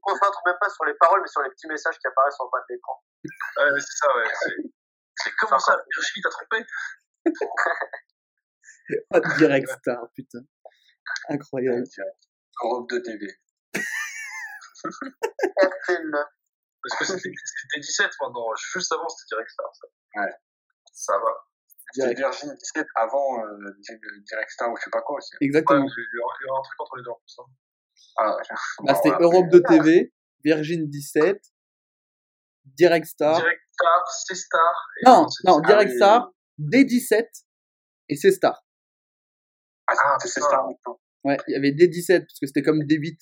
concentre même pas sur les paroles, mais sur les petits messages qui apparaissent en bas de l'écran. ouais, c'est ça, ouais. c'est- comment ça, Virginie, t'as trompé Ah, Direct star, putain. Incroyable. Europe de TV. Parce que c'était c'était 17 maintenant, juste avant c'était Direct Star, ça. Ouais. Ça va. C'était. Virgin 17 avant euh, Di- Direct Star ou je sais pas quoi aussi. Ouais, Exactement. il y a eu un- il y a un truc entre les deux en plus. hein. Ah, Bah, c'était voilà. Europe de TV, Virgin 17, Direct Star. Direct Star, c'est Star. et Non, c'est- non, ah Direct oui. Star, D17 et c'est Star. Ah, c'est putain. Star maintenant. Ouais, il y avait D17 parce que c'était comme D8.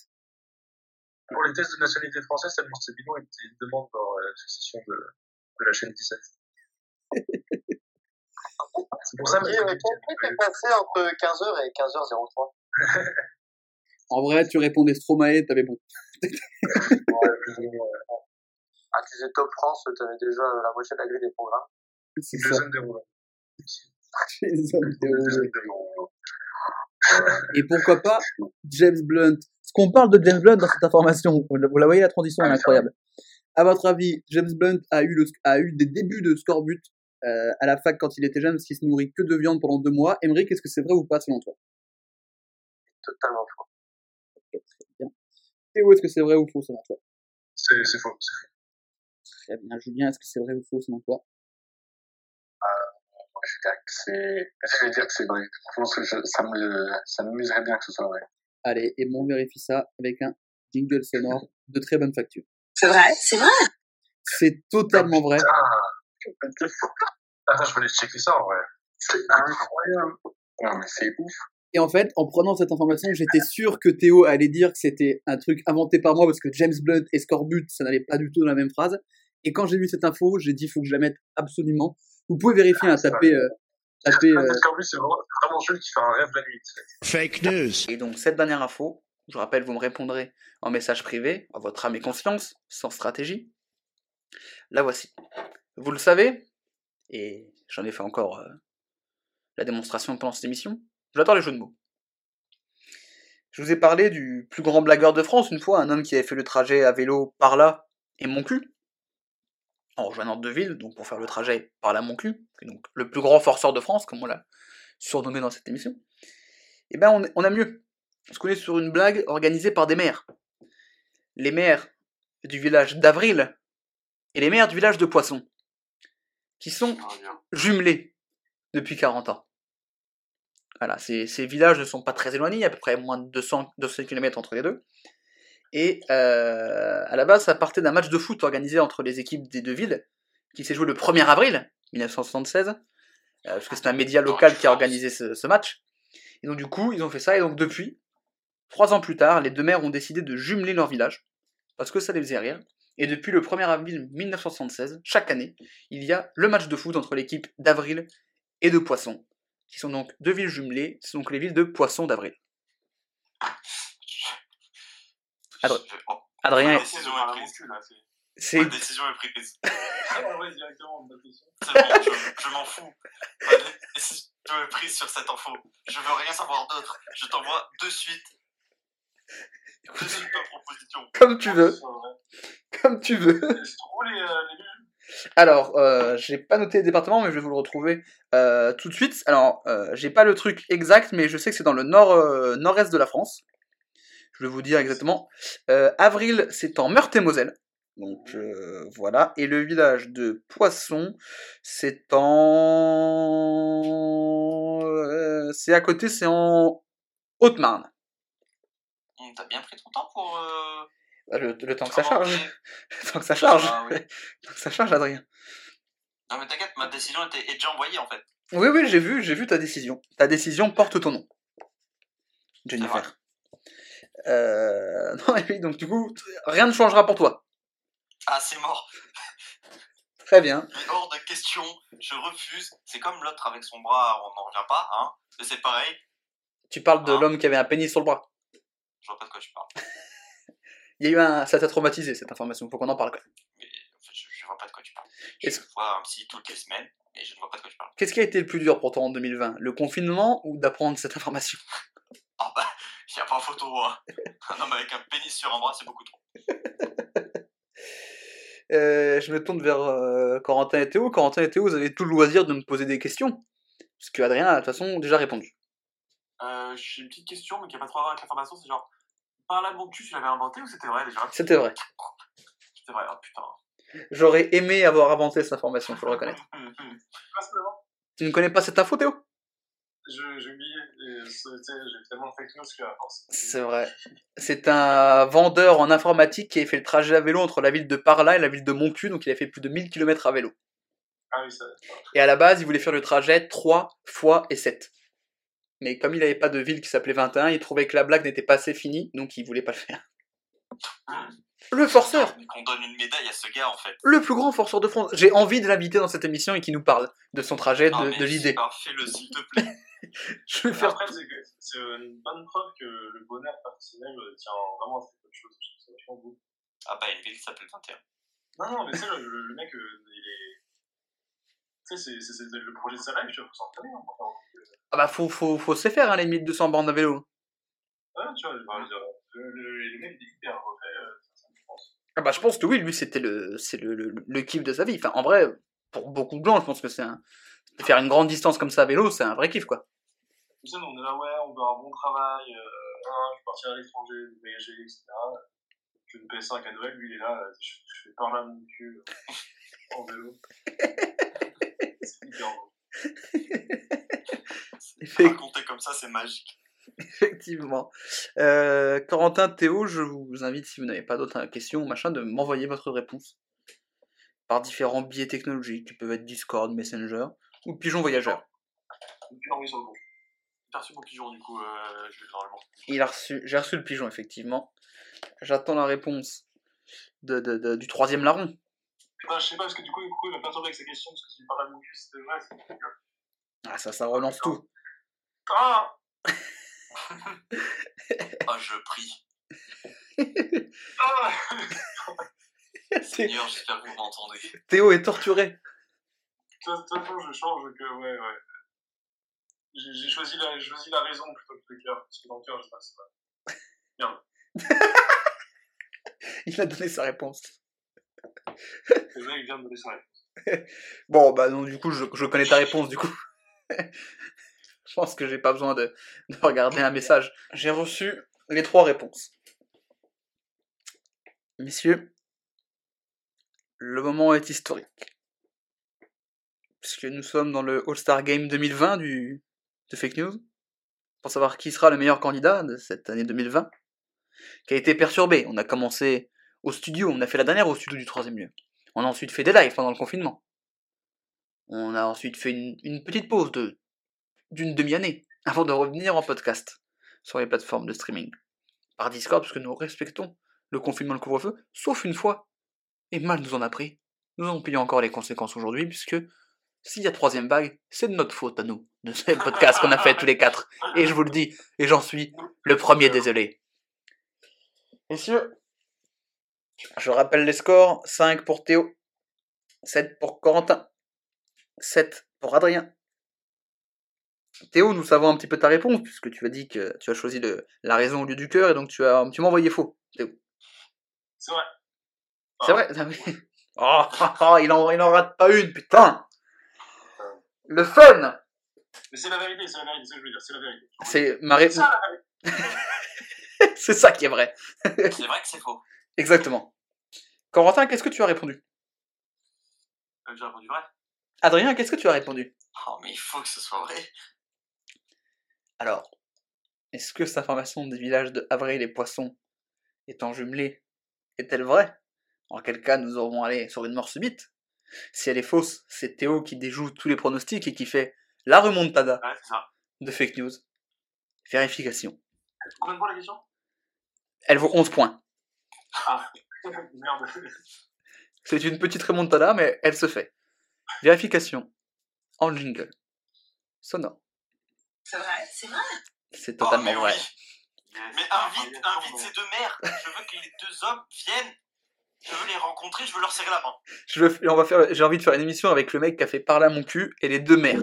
Pour les tests de nationalité française, c'est bidon, ils ils demandent leur euh, succession de, de la chaîne 17. c'est pour ça que Et, euh, passé entre 15h et 15h03 En vrai, tu répondais Stromae, t'avais bon. Ah, tu disais Top France, t'avais déjà euh, la moitié de la grille des programmes. C'est ça. De- Et pourquoi pas James Blunt Parce qu'on parle de James Blunt dans cette information. Vous la voyez, la transition, est incroyable. À votre avis, James Blunt a eu, le, a eu des débuts de scorbut euh, à la fac quand il était jeune parce qu'il se nourrit que de viande pendant deux mois. Emery, est-ce que c'est vrai ou pas selon toi? Totalement faux. Théo, est-ce que c'est vrai ou faux selon toi? C'est c'est faux. c'est faux. Très bien. Julien, est-ce que c'est vrai ou faux selon toi? Moi, je vais dire que c'est, je vais dire que c'est vrai. Je pense que je- ça me, ça m'amuserait bien que ce soit vrai. Allez, et bon, on vérifie ça avec un jingle sonore de très bonne facture. C'est vrai, c'est vrai. C'est totalement vrai. Attends, je aller checker ça en vrai. C'est incroyable. Non, mais c'est ouf. Et en fait, en prenant cette information, j'étais sûr que Théo allait dire que c'était un truc inventé par moi parce que James Blunt et Scorbut, ça n'allait pas du tout dans la même phrase. Et quand j'ai vu cette info, j'ai dit, faut que je la mette absolument. Vous pouvez vérifier, hein, taper, euh, taper, euh, plus, c'est vraiment, celui qui fait un rêve la nuit. Fake news. Et donc, cette dernière info, je rappelle, vous me répondrez en message privé, à votre âme et confiance, sans stratégie. La voici. Vous le savez, et j'en ai fait encore euh, la démonstration pendant cette émission, j'adore les jeux de mots. Je vous ai parlé du plus grand blagueur de France, une fois, un homme qui avait fait le trajet à vélo par là et mon cul, en rejoignant deux villes, donc pour faire le trajet par là mon cul, donc le plus grand forceur de France, comme on l'a surnommé dans cette émission. Eh ben, on, on a mieux. Parce qu'on est sur une blague organisée par des maires. Les maires du village d'Avril et les maires du village de Poisson, qui sont jumelés depuis 40 ans. Voilà, ces, villages ne sont pas très éloignés, il y a à peu près moins de 200, 200 km entre les deux. Et euh, à la base, ça partait d'un match de foot organisé entre les équipes des deux villes, qui s'est joué le 1er avril 1976, euh, parce que c'est un média local qui a organisé ce, match. Et donc du coup, ils ont fait ça, et donc depuis, trois ans plus tard, les deux maires ont décidé de jumeler leur village, parce que ça les faisait rire. Et depuis le 1er avril 1976, chaque année, il y a le match de foot entre l'équipe d'Avril et de Poisson, qui sont donc deux villes jumelées, c'est donc les villes de Poisson d'Avril. Adr- Adrien, C'est C'est Ma décision est prise. Ah ouais, directement, bonne question. C'est bon, je, je m'en fous. Ma décision est prise sur cette info. Je veux rien savoir d'autre. Je t'envoie de suite. De suite ma proposition. comme tu veux, comme tu veux. C'est trop les, euh, les villes. Alors, euh, j'ai pas noté les départements, mais je vais vous le retrouver euh, tout de suite. Alors, euh, j'ai pas le truc exact, mais je sais que c'est dans le nord, nord-est de la France. Je vais vous dire exactement. Avril, c'est en Meurthe-et-Moselle. Donc voilà. Et le village de Poisson, c'est en. c'est à côté, c'est en Haute-Marne. T'as bien pris ton temps pour. Bah, Le, le temps que ça charge. Le temps que ça charge. Ah oui. Le temps que ça charge, Adrien. Non mais t'inquiète, ma décision était, est déjà envoyée en fait. Oui, oui, j'ai vu, j'ai vu ta décision. Ta décision porte ton nom. Jennifer. Euh... Non, mais oui, donc du coup, rien ne changera pour toi. Ah c'est mort. Très bien. Mais hors de question, je refuse. C'est comme l'autre avec son bras, on n'en revient pas, hein. Mais c'est pareil, Tu parles de Hein l'homme qui avait un pénis sur le bras. je vois pas de quoi tu parles. Il y a eu un... Ça t'a traumatisé, cette information. Faut qu'on en parle quand même. Mais en fait, je, je vois pas de quoi tu parles. Je Est-ce- vois un psy toutes les semaines, mais je ne vois pas de quoi tu parles. Qu'est-ce qui a été le plus dur pour toi en 2020 Le confinement ou d'apprendre cette information? Ah bah, y a pas photo, hein. Un homme avec un pénis sur un bras, c'est beaucoup trop. Euh, Je me tourne vers euh, Corentin et Théo. Corentin et Théo, vous avez tout le loisir de me poser des questions. Parce que Adrien a de toute façon déjà répondu. Euh, j'ai une petite question, mais qui a pas trop à voir avec l'information, c'est genre, par là, mon cul, tu l'avais inventé ou c'était vrai déjà? C'était vrai. C'était vrai, oh putain. J'aurais aimé avoir inventé cette information, faut le reconnaître. Passe devant. Tu ne connais pas cette info, Théo? Je- J'ai oublié. J'ai tellement fake news force. C'est vrai. C'est un vendeur en informatique qui a fait le trajet à vélo entre la ville de Parla et la ville de Moncu, donc il a fait plus de 1000 km à vélo. Ah oui, ça. Et à la base, il voulait faire le trajet 3 fois et 7. Mais comme il n'avait pas de ville qui s'appelait 21, il trouvait que la blague n'était pas assez finie, donc il voulait pas le faire. Le forceur qu'on donne une médaille à ce gars en fait. Le plus grand forceur de France J'ai envie de l'inviter dans cette émission et qu'il nous parle de son trajet, Non, de, l'idée. Fais-le s'il te plaît. Je vais faire... Après, c'est une bonne preuve que le bonheur personnel tient vraiment à. Je trouve ça vachement beau. Ah bah, une ville qui s'appelle 21. Non, non, mais tu sais, le, le- le mec, euh, il est. Tu sais, c'est- le projet de sa life, tu vois, faut s'entraîner. Hein, Ah bah faut, faut, faut se faire, hein, les 1200 bornes à vélo. euh, Ouais, tu vois, dire, le, le, le mec il est hyper refait, euh, ça, je pense. Ah bah je pense que oui, lui c'était le, le, le, le kiff de sa vie. Enfin en vrai, pour beaucoup de gens, je pense que c'est un... Faire une grande distance comme ça à vélo, c'est un vrai kiff quoi. Tu sais, on est là, ouais, on veut un bon travail, euh, hein, je vais partir à l'étranger, voyager, etc. Je vais une PS5 à Noël, lui il est là, euh, je, je fais par là mon cul, euh, en vélo. C'est hyper. Raconter comme ça, c'est magique. Effectivement. Euh, Corentin, Théo, je vous invite, si vous n'avez pas d'autres questions ou machin, de m'envoyer votre réponse par différents biais technologiques qui peuvent être Discord, Messenger ou Pigeon Voyageur. T'as reçu mon pigeon, du coup, euh, je vais normalement. Il a reçu, j'ai reçu le pigeon effectivement. J'attends la réponse de, de- de- du troisième larron. Putain, je sais pas, parce que du coup, du coup il va perturber avec sa question, parce que si par là mon cul, c'était vrai, c'est Ah ça, ça relance tout. Ah Ah, je prie. Ah Seigneur, j'espère que vous m'entendez. Théo est torturé. De toute façon, je change que, ouais, ouais. J'ai j'ai choisi, la, j'ai choisi la raison plutôt que le cœur, parce que dans le cœur, je sais pas, c'est pas. Merde. Il a donné sa réponse. Le mec vient de me laisser la Bon, bah non, du coup, je, connais ta réponse, du coup. je pense que j'ai pas besoin de, de regarder un message. J'ai reçu les trois réponses. Messieurs, le moment est historique. Puisque nous sommes dans le All-Star Game 2020 du, de Fake News. Pour savoir qui sera le meilleur candidat de cette année 2020. Qui a été perturbé. On a commencé au studio, on a fait la dernière au studio du troisième lieu. On a ensuite fait des lives pendant le confinement. On a ensuite fait une, une petite pause de d'une demi-année avant de revenir en podcast sur les plateformes de streaming. Par Discord, parce que nous respectons le confinement, le couvre-feu, sauf une fois. Et mal nous en a pris. Nous en payons encore les conséquences aujourd'hui, puisque s'il y a troisième vague, c'est de notre faute à nous, de ces podcasts qu'on a fait tous les quatre. Et je vous le dis, et j'en suis le premier désolé. Messieurs, Je rappelle les scores 5 pour Théo, 7 pour Corentin, 7 pour Adrien. Théo, nous savons un petit peu ta réponse, puisque tu as dit que tu as choisi le- la raison au lieu du cœur, et donc tu as tu m'as envoyé faux, Théo. C'est vrai. C'est vrai? Ah oh, oh, oh, il, en, il en rate pas une, putain Le fun Mais c'est la vérité, c'est la vérité, c'est ce que je veux dire, c'est la vérité. C'est ma réponse. ça la vérité. c'est ça qui est vrai. C'est vrai que c'est faux. Exactement. Corentin, qu'est-ce que tu as répondu? Euh, J'ai répondu vrai. Adrien, qu'est-ce que tu as répondu? Oh, mais il faut que ce soit vrai. Alors, est-ce que cette information des villages de Avril-les-Poissons étant jumelée? Est-elle vraie? En quel cas nous aurons allé sur une mort subite? Si elle est fausse, c'est Théo qui déjoue tous les pronostics et qui fait la remontada Ouais, c'est ça. de fake news. Vérification. Combien de points la question? Elle vaut 11 points. Ah, merde. C'est une petite remontada, mais elle se fait. Vérification. En jingle. Sonore. C'est vrai, c'est vrai. C'est totalement Oh, mais vrai. Mais invite, invite ces deux mères. Je veux que les deux hommes viennent. Je veux les rencontrer, je veux leur serrer la main. Je veux- on va faire, j'ai envie de faire une émission avec le mec qui a fait parler à mon cul et les deux mères.